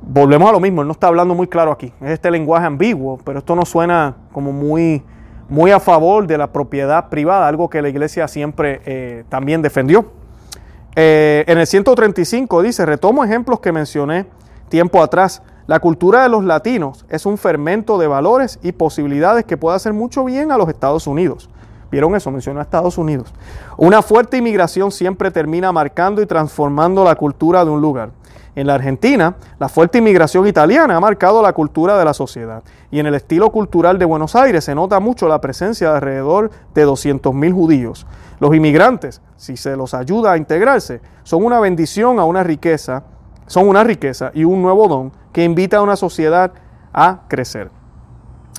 Volvemos a lo mismo, él no está hablando muy claro aquí. Es este lenguaje ambiguo, pero esto no suena como muy muy a favor de la propiedad privada, algo que la iglesia siempre eh, también defendió. Eh, en el 135 dice, retomo ejemplos que mencioné tiempo atrás. La cultura de los latinos es un fermento de valores y posibilidades que puede hacer mucho bien a los Estados Unidos. ¿Vieron eso? Mencionó a Estados Unidos. Una fuerte inmigración siempre termina marcando y transformando la cultura de un lugar. En la Argentina, la fuerte inmigración italiana ha marcado la cultura de la sociedad. Y en el estilo cultural de Buenos Aires se nota mucho la presencia de alrededor de 200.000 judíos. Los inmigrantes, si se los ayuda a integrarse, son una bendición a una riqueza, son una riqueza y un nuevo don que invita a una sociedad a crecer.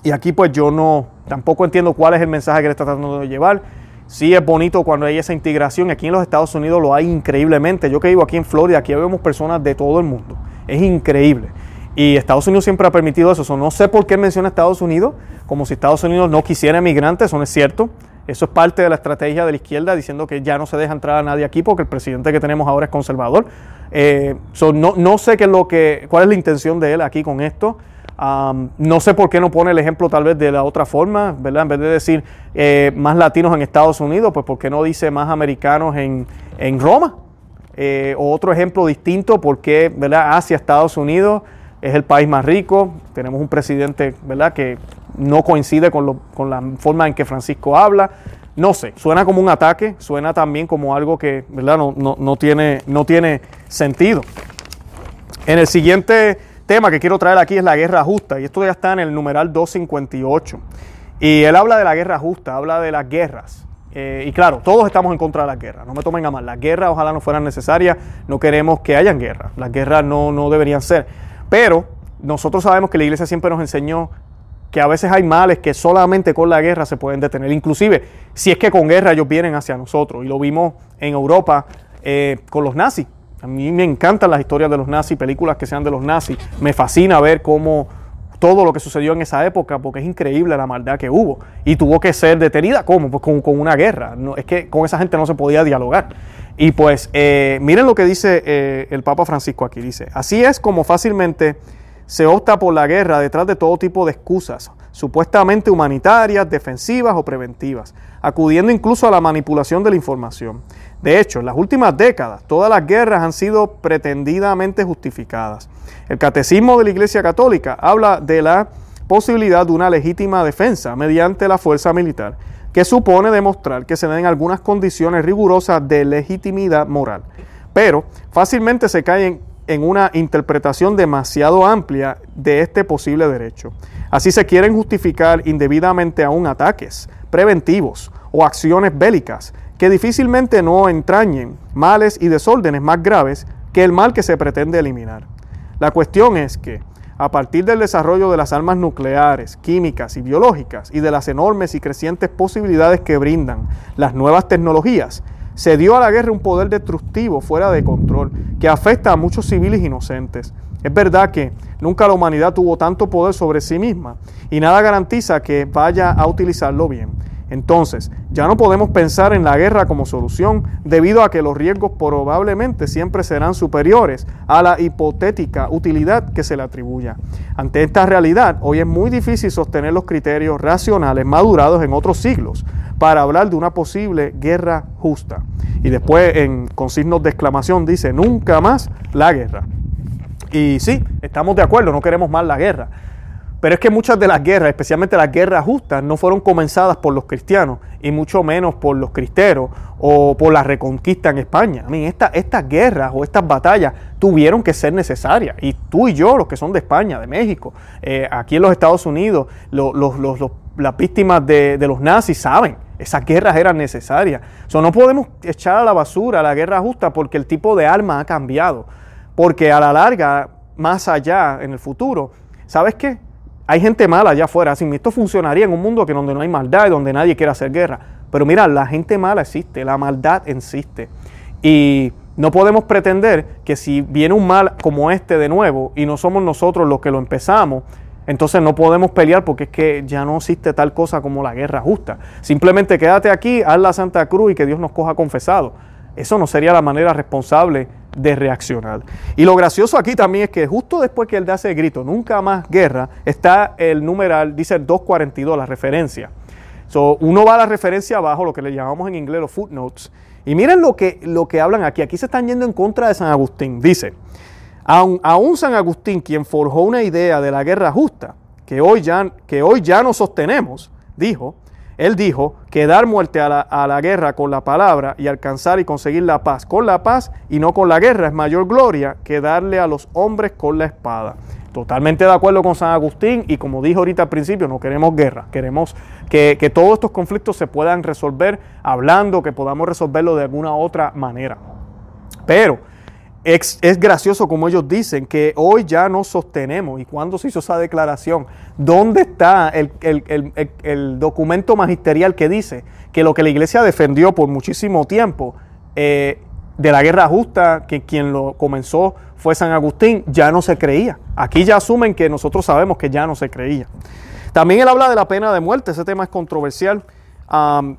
Y aquí pues yo no, tampoco entiendo cuál es el mensaje que le está tratando de llevar Sí es bonito cuando hay esa integración. Aquí en los Estados Unidos lo hay increíblemente. Yo que vivo aquí en Florida, aquí vemos personas de todo el mundo. Es increíble. Y Estados Unidos siempre ha permitido eso. no sé por qué menciona Estados Unidos, como si Estados Unidos no quisiera emigrantes, eso no es cierto. Eso es parte de la estrategia de la izquierda diciendo que ya no se deja entrar a nadie aquí porque el presidente que tenemos ahora es conservador. Eh, no, no sé qué es lo que, cuál es la intención de él aquí con esto no sé por qué no pone el ejemplo tal vez de la otra forma, ¿verdad? En vez de decir eh, más latinos en Estados Unidos, pues ¿por qué no dice más americanos en, Roma? Eh, otro ejemplo distinto, porque ¿verdad? Asia, Estados Unidos es el país más rico, tenemos un presidente ¿verdad? que no coincide con, la forma en que Francisco habla. No sé, suena como un ataque, suena también como algo que ¿verdad? no, tiene, no tiene sentido. En el siguiente tema que quiero traer aquí es la guerra justa, y esto ya está en el numeral 258. Y él habla de la guerra justa, habla de las guerras. Eh, y claro, todos estamos en contra de las guerras, no me tomen a mal, las guerras ojalá no fueran necesarias, no queremos que hayan guerras, las guerras no, no deberían ser. Pero nosotros sabemos que la iglesia siempre nos enseñó que a veces hay males que solamente con la guerra se pueden detener, inclusive si es que con guerra ellos vienen hacia nosotros, y lo vimos en Europa eh, con los nazis. A mí me encantan las historias de los nazis, películas que sean de los nazis. Me fascina ver cómo todo lo que sucedió en esa época, porque es increíble la maldad que hubo. Y tuvo que ser detenida, ¿cómo? Pues con, una guerra. No, es que con esa gente no se podía dialogar. Y pues eh, miren lo que dice eh, el Papa Francisco aquí. Dice, así es como fácilmente se opta por la guerra detrás de todo tipo de excusas, supuestamente humanitarias, defensivas o preventivas, acudiendo incluso a la manipulación de la información. De hecho, en las últimas décadas, todas las guerras han sido pretendidamente justificadas. El Catecismo de la Iglesia Católica habla de la posibilidad de una legítima defensa mediante la fuerza militar, que supone demostrar que se den algunas condiciones rigurosas de legitimidad moral. Pero fácilmente se caen en una interpretación demasiado amplia de este posible derecho. Así se quieren justificar indebidamente aún ataques preventivos o acciones bélicas que difícilmente no entrañen males y desórdenes más graves que el mal que se pretende eliminar. La cuestión es que, a partir del desarrollo de las armas nucleares, químicas y biológicas y de las enormes y crecientes posibilidades que brindan las nuevas tecnologías, se dio a la guerra un poder destructivo fuera de control que afecta a muchos civiles inocentes. Es verdad que nunca la humanidad tuvo tanto poder sobre sí misma y nada garantiza que vaya a utilizarlo bien. Entonces, ya no podemos pensar en la guerra como solución debido a que los riesgos probablemente siempre serán superiores a la hipotética utilidad que se le atribuya. Ante esta realidad, hoy es muy difícil sostener los criterios racionales madurados en otros siglos para hablar de una posible guerra justa. Y después, en, con signos de exclamación, dice, nunca más la guerra. Y sí, estamos de acuerdo, no queremos más la guerra. Pero es que muchas de las guerras, especialmente las guerras justas, no fueron comenzadas por los cristianos y mucho menos por los cristeros o por la reconquista en España. A mí, estas guerras o estas batallas tuvieron que ser necesarias. Y tú y yo, los que son de España, de México, eh, aquí en los Estados Unidos, las víctimas de, los nazis saben esas guerras eran necesarias. O no podemos echar a la basura la guerra justa porque el tipo de arma ha cambiado. Porque a la larga, más allá, en el futuro, ¿sabes qué? Hay gente mala allá afuera. Así, esto funcionaría en un mundo que donde no hay maldad y donde nadie quiere hacer guerra. Pero mira, la gente mala existe, la maldad existe. Y no podemos pretender que si viene un mal como este de nuevo y no somos nosotros los que lo empezamos, entonces no podemos pelear porque es que ya no existe tal cosa como la guerra justa. Simplemente quédate aquí, haz la Santa Cruz y que Dios nos coja confesado. Eso no sería la manera responsable de reaccionar. Y lo gracioso aquí también es que justo después que él da ese grito, nunca más guerra, está el numeral, dice 242, la referencia. So, uno va a la referencia abajo, lo que le llamamos en inglés los footnotes, y miren lo que, lo que hablan aquí. Aquí se están yendo en contra de San Agustín. Dice, aún, aún San Agustín, quien forjó una idea de la guerra justa, que hoy ya, que hoy ya no sostenemos, dijo, Él dijo que dar muerte a la, a la, guerra con la palabra y alcanzar y conseguir la paz con la paz y no con la guerra es mayor gloria que darle a los hombres con la espada. Totalmente de acuerdo con San Agustín y como dijo ahorita al principio, no queremos guerra, queremos que, que todos estos conflictos se puedan resolver hablando, que podamos resolverlo de alguna otra manera. Pero es, es, gracioso como ellos dicen que hoy ya no sostenemos. ¿Y cuándo se hizo esa declaración? ¿Dónde está el, el, el, el, documento magisterial que dice que lo que la iglesia defendió por muchísimo tiempo eh, de la guerra justa, que quien lo comenzó fue San Agustín, ya no se creía. Aquí ya asumen que nosotros sabemos que ya no se creía. También él habla de la pena de muerte, ese tema es controversial.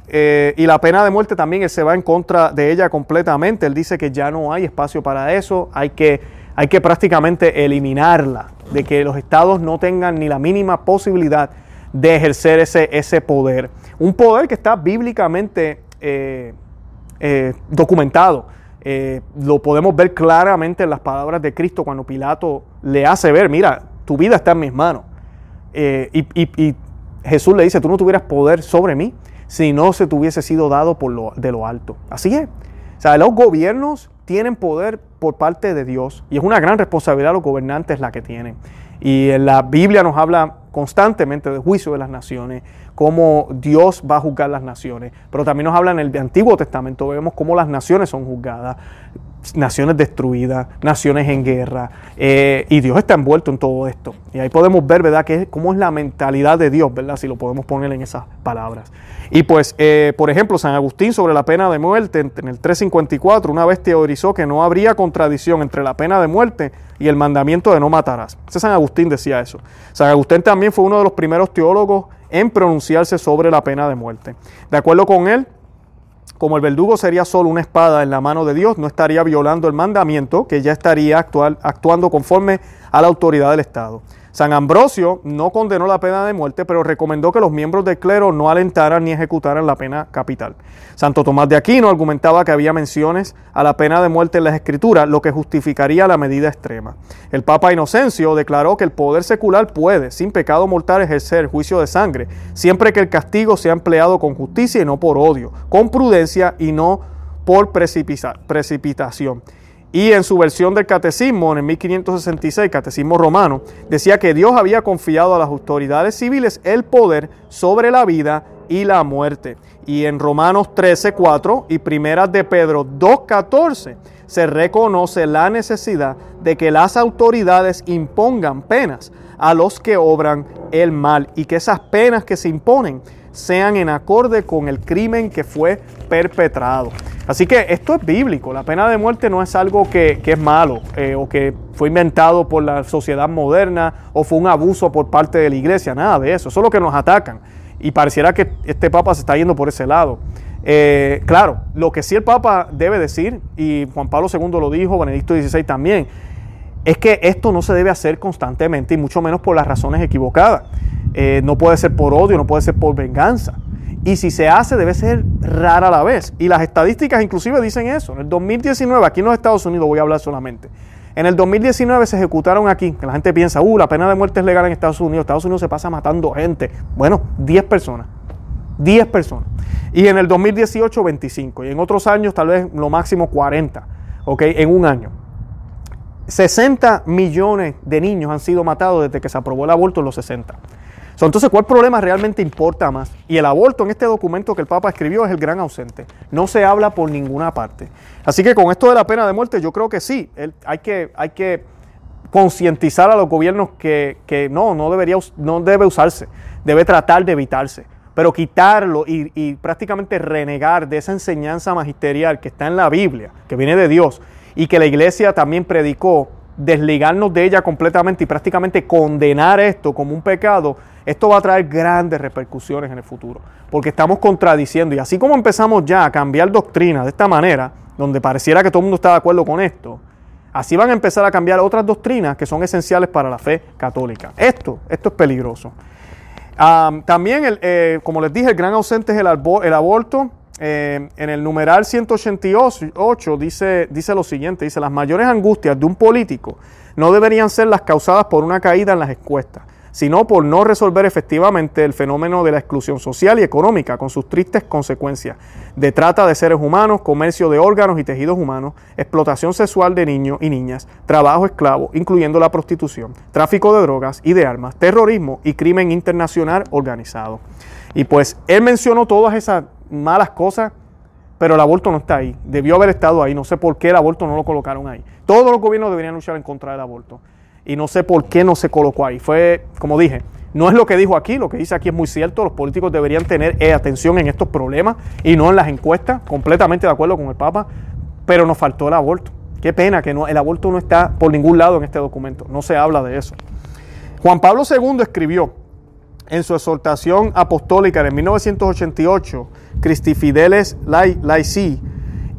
Eh, y la pena de muerte también se va en contra de ella completamente. Él dice que ya no hay espacio para eso, hay que, hay que prácticamente eliminarla, de que los estados no tengan ni la mínima posibilidad de ejercer ese, ese poder. Un poder que está bíblicamente eh, eh, documentado. Lo podemos ver claramente en las palabras de Cristo cuando Pilato le hace ver, mira, tu vida está en mis manos. Y, Jesús le dice, tú no tuvieras poder sobre mí si no se te hubiese sido dado por lo, de lo alto. Así es. O sea, los gobiernos tienen poder por parte de Dios y es una gran responsabilidad los gobernantes la que tienen. Y en la Biblia nos habla constantemente del juicio de las naciones, cómo Dios va a juzgar las naciones. Pero también nos habla en el Antiguo Testamento, vemos cómo las naciones son juzgadas, naciones destruidas, naciones en guerra, eh, y Dios está envuelto en todo esto. Y ahí podemos ver, ¿verdad?, que cómo es la mentalidad de Dios, ¿verdad?, si lo podemos poner en esas palabras. Y pues, eh, por ejemplo, San Agustín sobre la pena de muerte, en el 354, una vez teorizó que no habría contradicción entre la pena de muerte y el mandamiento de no matarás. Ese San Agustín decía eso. San Agustín también fue uno de los primeros teólogos en pronunciarse sobre la pena de muerte. De acuerdo con él, como el verdugo sería solo una espada en la mano de Dios, no estaría violando el mandamiento, que ya estaría actual, actuando conforme a la autoridad del Estado. San Ambrosio no condenó la pena de muerte, pero recomendó que los miembros del clero no alentaran ni ejecutaran la pena capital. Santo Tomás de Aquino argumentaba que había menciones a la pena de muerte en las escrituras, lo que justificaría la medida extrema. El Papa Inocencio declaró que el poder secular puede, sin pecado mortal, ejercer juicio de sangre, siempre que el castigo sea empleado con justicia y no por odio, con prudencia y no por precipitación. Y en su versión del catecismo, en el 1566, catecismo romano, decía que Dios había confiado a las autoridades civiles el poder sobre la vida y la muerte. Y en Romanos 13, 4 y primeras de Pedro 2, 14 se reconoce la necesidad de que las autoridades impongan penas a los que obran el mal y que esas penas que se imponen sean en acorde con el crimen que fue perpetrado. Así que esto es bíblico, la pena de muerte no es algo que, es malo eh, o que fue inventado por la sociedad moderna o fue un abuso por parte de la iglesia, nada de eso, eso es lo que nos atacan. Y pareciera que este Papa se está yendo por ese lado. Eh, claro, lo que sí el Papa debe decir, y Juan Pablo II lo dijo, Benedicto XVI también, es que esto no se debe hacer constantemente y mucho menos por las razones equivocadas. Eh, no puede ser por odio, no puede ser por venganza. Y si se hace, debe ser rara a la vez. Y las estadísticas inclusive dicen eso. En el 2019, aquí en los Estados Unidos voy a hablar solamente. En el 2019 se ejecutaron aquí, que la gente piensa, uh, la pena de muerte es legal en Estados Unidos. Estados Unidos se pasa matando gente. Bueno, 10 personas. 10 personas. Y en el 2018, 25. Y en otros años, tal vez lo máximo 40. ¿Ok? En un año. 60 millones de niños han sido matados desde que se aprobó el aborto en los 60 entonces, ¿cuál problema realmente importa más? Y el aborto en este documento que el Papa escribió es el gran ausente. No se habla por ninguna parte. Así que con esto de la pena de muerte, yo creo que sí, hay, que, hay que concientizar a los gobiernos que, no, no, debería, no debe usarse, debe tratar de evitarse. Pero quitarlo y, y prácticamente renegar de esa enseñanza magisterial que está en la Biblia, que viene de Dios, y que la iglesia también predicó, desligarnos de ella completamente y prácticamente condenar esto como un pecado, esto va a traer grandes repercusiones en el futuro, porque estamos contradiciendo y así como empezamos ya a cambiar doctrina de esta manera, donde pareciera que todo el mundo está de acuerdo con esto, así van a empezar a cambiar otras doctrinas que son esenciales para la fe católica. Esto, esto es peligroso. también, eh, como les dije, el gran ausente es el, el aborto. Eh, en el numeral 188 dice, dice lo siguiente, dice, las mayores angustias de un político no deberían ser las causadas por una caída en las encuestas, sino por no resolver efectivamente el fenómeno de la exclusión social y económica con sus tristes consecuencias de trata de seres humanos, comercio de órganos y tejidos humanos, explotación sexual de niños y niñas, trabajo esclavo, incluyendo la prostitución, tráfico de drogas y de armas, terrorismo y crimen internacional organizado. Y pues él mencionó todas esas malas cosas, pero el aborto no está ahí. Debió haber estado ahí. No sé por qué el aborto no lo colocaron ahí. Todos los gobiernos deberían luchar en contra del aborto y no sé por qué no se colocó ahí. Fue, como dije, no es lo que dijo aquí, lo que dice aquí es muy cierto, los políticos deberían tener eh, atención en estos problemas y no en las encuestas, completamente de acuerdo con el Papa, pero nos faltó el aborto. Qué pena que el aborto no está por ningún lado en este documento, no se habla de eso. Juan Pablo II escribió en su exhortación apostólica en 1988, Christi Fideles Laici,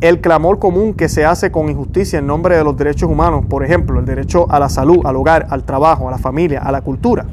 el clamor común que se hace con injusticia en nombre de los derechos humanos, por ejemplo, el derecho a la salud, al hogar, al trabajo, a la familia, a la cultura,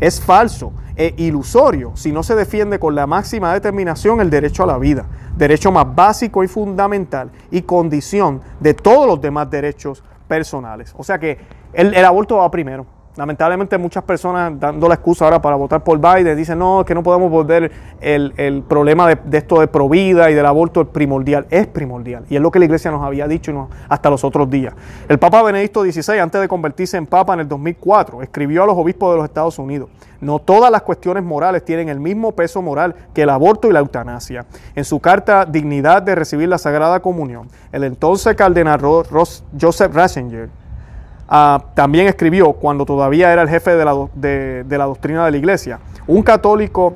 es falso e ilusorio si no se defiende con la máxima determinación el derecho a la vida, derecho más básico y fundamental y condición de todos los demás derechos personales. O sea que el, el aborto va primero. Lamentablemente muchas personas dando la excusa ahora para votar por Biden dicen no, que no podemos volver el, problema de, esto de provida y del aborto es primordial. Es primordial. Y es lo que la iglesia nos había dicho hasta los otros días. El Papa Benedicto XVI, antes de convertirse en Papa en el 2004, escribió a los obispos de los Estados Unidos, no todas las cuestiones morales tienen el mismo peso moral que el aborto y la eutanasia. En su carta Dignidad de recibir la Sagrada Comunión, el entonces cardenal Joseph Ratzinger Ah, también escribió, cuando todavía era el jefe de la, de, la doctrina de la iglesia, un católico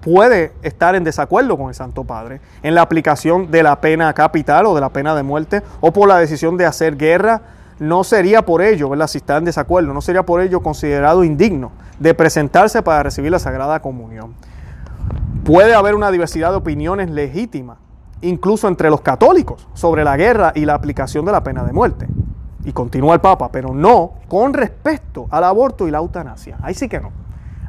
puede estar en desacuerdo con el Santo Padre en la aplicación de la pena capital o de la pena de muerte o por la decisión de hacer guerra, no sería por ello, ¿verdad? si está en desacuerdo, no sería por ello considerado indigno de presentarse para recibir la Sagrada Comunión. Puede haber una diversidad de opiniones legítimas, incluso entre los católicos, sobre la guerra y la aplicación de la pena de muerte y continúa el Papa, pero no con respecto al aborto y la eutanasia. Ahí sí que no.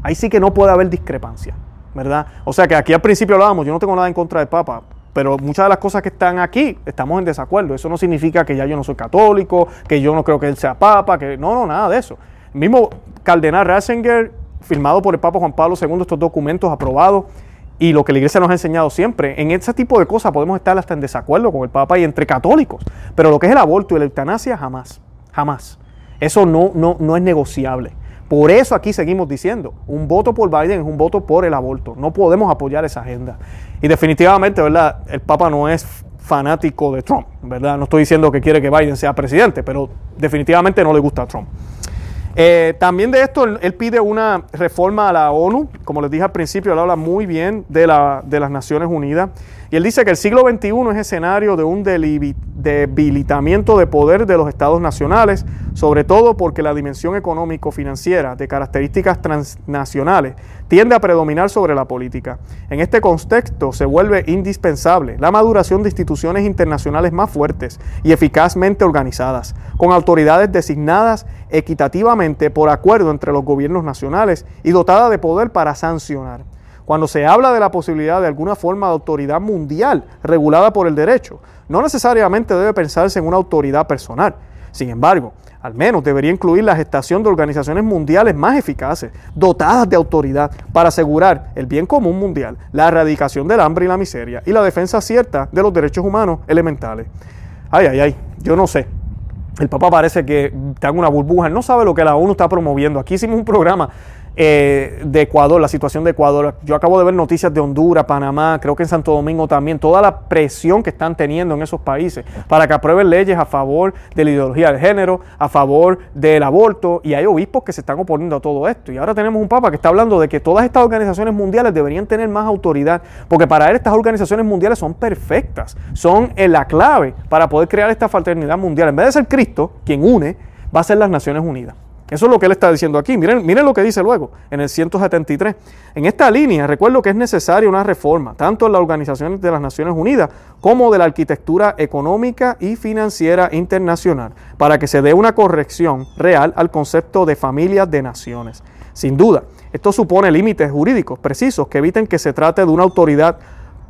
Ahí sí que no puede haber discrepancia, ¿verdad? O sea que aquí al principio hablábamos, yo no tengo nada en contra del Papa, pero muchas de las cosas que están aquí estamos en desacuerdo. Eso no significa que ya yo no soy católico, que yo no creo que él sea Papa, que no, no, nada de eso. Mismo Cardenal Ratzinger, firmado por el Papa Juan Pablo II, estos documentos aprobados, y lo que la iglesia nos ha enseñado siempre, en ese tipo de cosas podemos estar hasta en desacuerdo con el Papa y entre católicos, pero lo que es el aborto y la eutanasia jamás, jamás. Eso no, no, no es negociable. Por eso aquí seguimos diciendo, un voto por Biden es un voto por el aborto. No podemos apoyar esa agenda. Y definitivamente, ¿verdad? El Papa no es fanático de Trump, ¿verdad? No estoy diciendo que quiere que Biden sea presidente, pero definitivamente no le gusta a Trump. Eh, también de esto, él, pide una reforma a la ONU. Como les dije al principio, él habla muy bien de, la, de las Naciones Unidas. Y él dice que el siglo XXI es escenario de un debilitamiento de poder de los estados nacionales, sobre todo porque la dimensión económico-financiera de características transnacionales tiende a predominar sobre la política. En este contexto se vuelve indispensable la maduración de instituciones internacionales más fuertes y eficazmente organizadas, con autoridades designadas equitativamente por acuerdo entre los gobiernos nacionales y dotadas de poder para sancionar cuando se habla de la posibilidad de alguna forma de autoridad mundial regulada por el derecho, no necesariamente debe pensarse en una autoridad personal. Sin embargo, al menos debería incluir la gestación de organizaciones mundiales más eficaces, dotadas de autoridad para asegurar el bien común mundial, la erradicación del hambre y la miseria y la defensa cierta de los derechos humanos elementales. Ay, ay, ay, yo no sé. El Papa parece que está en una burbuja, él no sabe lo que la ONU está promoviendo. Aquí hicimos un programa eh, de Ecuador, la situación de Ecuador. Yo acabo de ver noticias de Honduras, Panamá, creo que en Santo Domingo también, toda la presión que están teniendo en esos países para que aprueben leyes a favor de la ideología de género, a favor del aborto, y hay obispos que se están oponiendo a todo esto. Y ahora tenemos un papa que está hablando de que todas estas organizaciones mundiales deberían tener más autoridad, porque para él estas organizaciones mundiales son perfectas, son la clave para poder crear esta fraternidad mundial. En vez de ser Cristo quien une, va a ser las Naciones Unidas. Eso es lo que él está diciendo aquí. Miren, miren lo que dice luego, en el 173. En esta línea, recuerdo que es necesaria una reforma, tanto en la Organización de las Naciones Unidas como de la arquitectura económica y financiera internacional, para que se dé una corrección real al concepto de familias de naciones. Sin duda, esto supone límites jurídicos precisos que eviten que se trate de una autoridad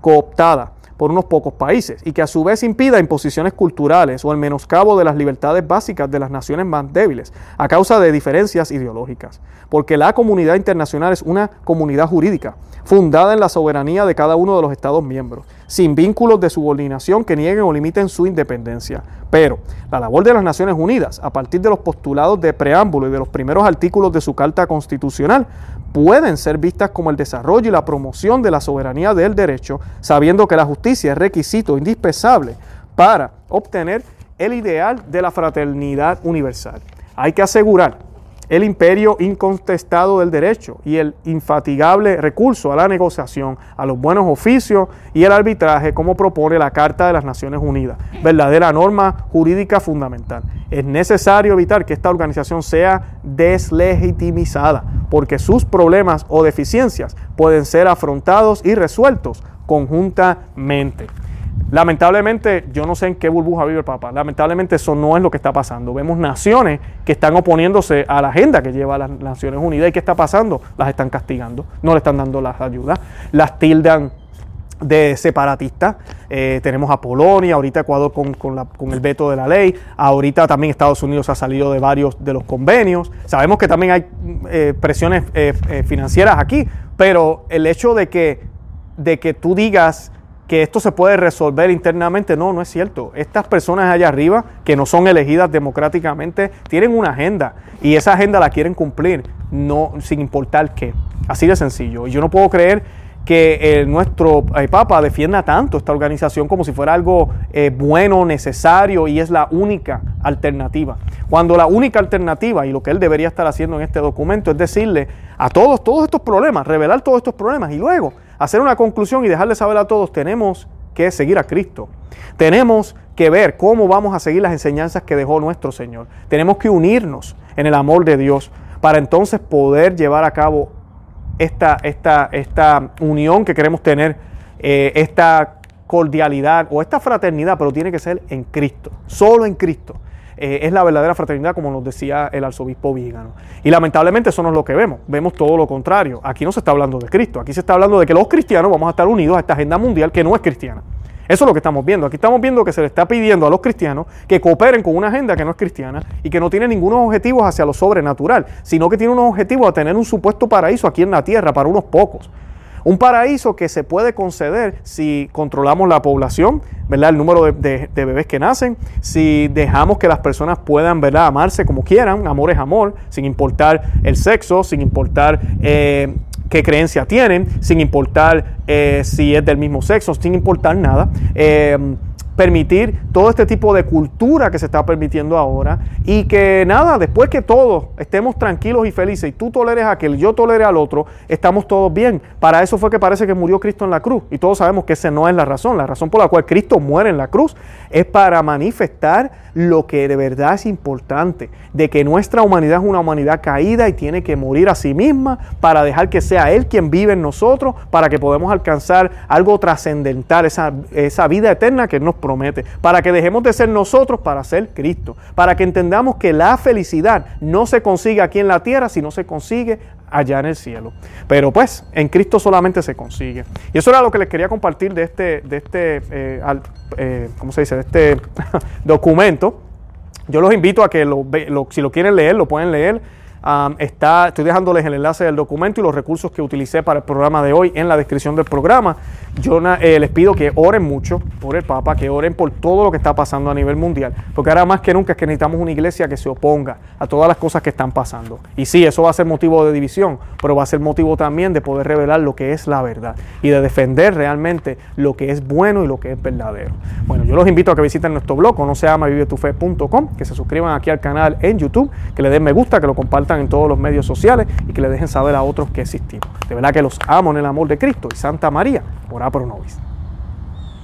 cooptada por unos pocos países y que a su vez impida imposiciones culturales o el menoscabo de las libertades básicas de las naciones más débiles a causa de diferencias ideológicas. Porque la comunidad internacional es una comunidad jurídica fundada en la soberanía de cada uno de los Estados miembros, sin vínculos de subordinación que nieguen o limiten su independencia. Pero la labor de las Naciones Unidas, a partir de los postulados de preámbulo y de los primeros artículos de su Carta Constitucional, pueden ser vistas como el desarrollo y la promoción de la soberanía del derecho, sabiendo que la justicia es requisito indispensable para obtener el ideal de la fraternidad universal. Hay que asegurar el imperio incontestado del derecho y el infatigable recurso a la negociación, a los buenos oficios y el arbitraje como propone la Carta de las Naciones Unidas, verdadera norma jurídica fundamental. Es necesario evitar que esta organización sea deslegitimizada, porque sus problemas o deficiencias pueden ser afrontados y resueltos conjuntamente. Lamentablemente, yo no sé en qué burbuja vive el Papa. Lamentablemente eso no es lo que está pasando. Vemos naciones que están oponiéndose a la agenda que lleva las Naciones Unidas. ¿Y qué está pasando? Las están castigando, no le están dando las ayudas, las tildan de separatistas. Eh, tenemos a Polonia, ahorita Ecuador con, el veto de la ley, ahorita también Estados Unidos ha salido de varios de los convenios. Sabemos que también hay eh, presiones eh, financieras aquí, pero el hecho de que, de que tú digas que esto se puede resolver internamente. No, no es cierto. Estas personas allá arriba, que no son elegidas democráticamente, tienen una agenda y esa agenda la quieren cumplir, no sin importar qué. Así de sencillo. Y yo no puedo creer que eh, nuestro eh, Papa defienda tanto esta organización como si fuera algo eh, bueno, necesario y es la única alternativa. Cuando la única alternativa y lo que él debería estar haciendo en este documento es decirle a todos todos estos problemas, revelar todos estos problemas y luego hacer una conclusión y dejarle saber a todos, tenemos que seguir a Cristo. Tenemos que ver cómo vamos a seguir las enseñanzas que dejó nuestro Señor. Tenemos que unirnos en el amor de Dios para entonces poder llevar a cabo esta, esta, esta unión que queremos tener, eh, esta cordialidad o esta fraternidad, pero tiene que ser en Cristo, solo en Cristo. Eh, es la verdadera fraternidad, como nos decía el arzobispo Vígano. Y lamentablemente eso no es lo que vemos, vemos todo lo contrario. Aquí no se está hablando de Cristo, aquí se está hablando de que los cristianos vamos a estar unidos a esta agenda mundial que no es cristiana. Eso es lo que estamos viendo. Aquí estamos viendo que se le está pidiendo a los cristianos que cooperen con una agenda que no es cristiana y que no tiene ningunos objetivos hacia lo sobrenatural, sino que tiene unos objetivos a tener un supuesto paraíso aquí en la tierra para unos pocos. Un paraíso que se puede conceder si controlamos la población, ¿verdad? El número de, bebés que nacen, si dejamos que las personas puedan, ¿verdad? Amarse como quieran, amor es amor, sin importar el sexo, sin importar eh, qué creencia tienen, sin importar eh, si es del mismo sexo, sin importar nada. Eh, permitir todo este tipo de cultura que se está permitiendo ahora y que nada, después que todos estemos tranquilos y felices y tú toleres a aquel, yo tolere al otro, estamos todos bien. Para eso fue que parece que murió Cristo en la cruz y todos sabemos que esa no es la razón. La razón por la cual Cristo muere en la cruz es para manifestar lo que de verdad es importante, de que nuestra humanidad es una humanidad caída y tiene que morir a sí misma para dejar que sea Él quien vive en nosotros, para que podamos alcanzar algo trascendental, esa, esa vida eterna que nos promete, para que dejemos de ser nosotros para ser Cristo, para que entendamos que la felicidad no se consigue aquí en la tierra, sino se consigue allá en el cielo. Pero pues en Cristo solamente se consigue. Y eso era lo que les quería compartir de este, de este eh, eh, ¿cómo se dice? De este documento. Yo los invito a que lo, si lo quieren leer, lo pueden leer estoy dejándoles el enlace del documento y los recursos que utilicé para el programa de hoy en la descripción del programa. Yo eh, les pido que oren mucho por el Papa, que oren por todo lo que está pasando a nivel mundial, porque ahora más que nunca es que necesitamos una iglesia que se oponga a todas las cosas que están pasando. Y sí, eso va a ser motivo de división, pero va a ser motivo también de poder revelar lo que es la verdad y de defender realmente lo que es bueno y lo que es verdadero. Bueno, yo los invito a que visiten nuestro blog, no se llama vivetufe.com, que se suscriban aquí al canal en YouTube, que le den me gusta, que lo compartan en todos los medios sociales y que le dejen saber a otros que existimos. De verdad que los amo en el amor de Cristo y Santa María, ora pro nobis.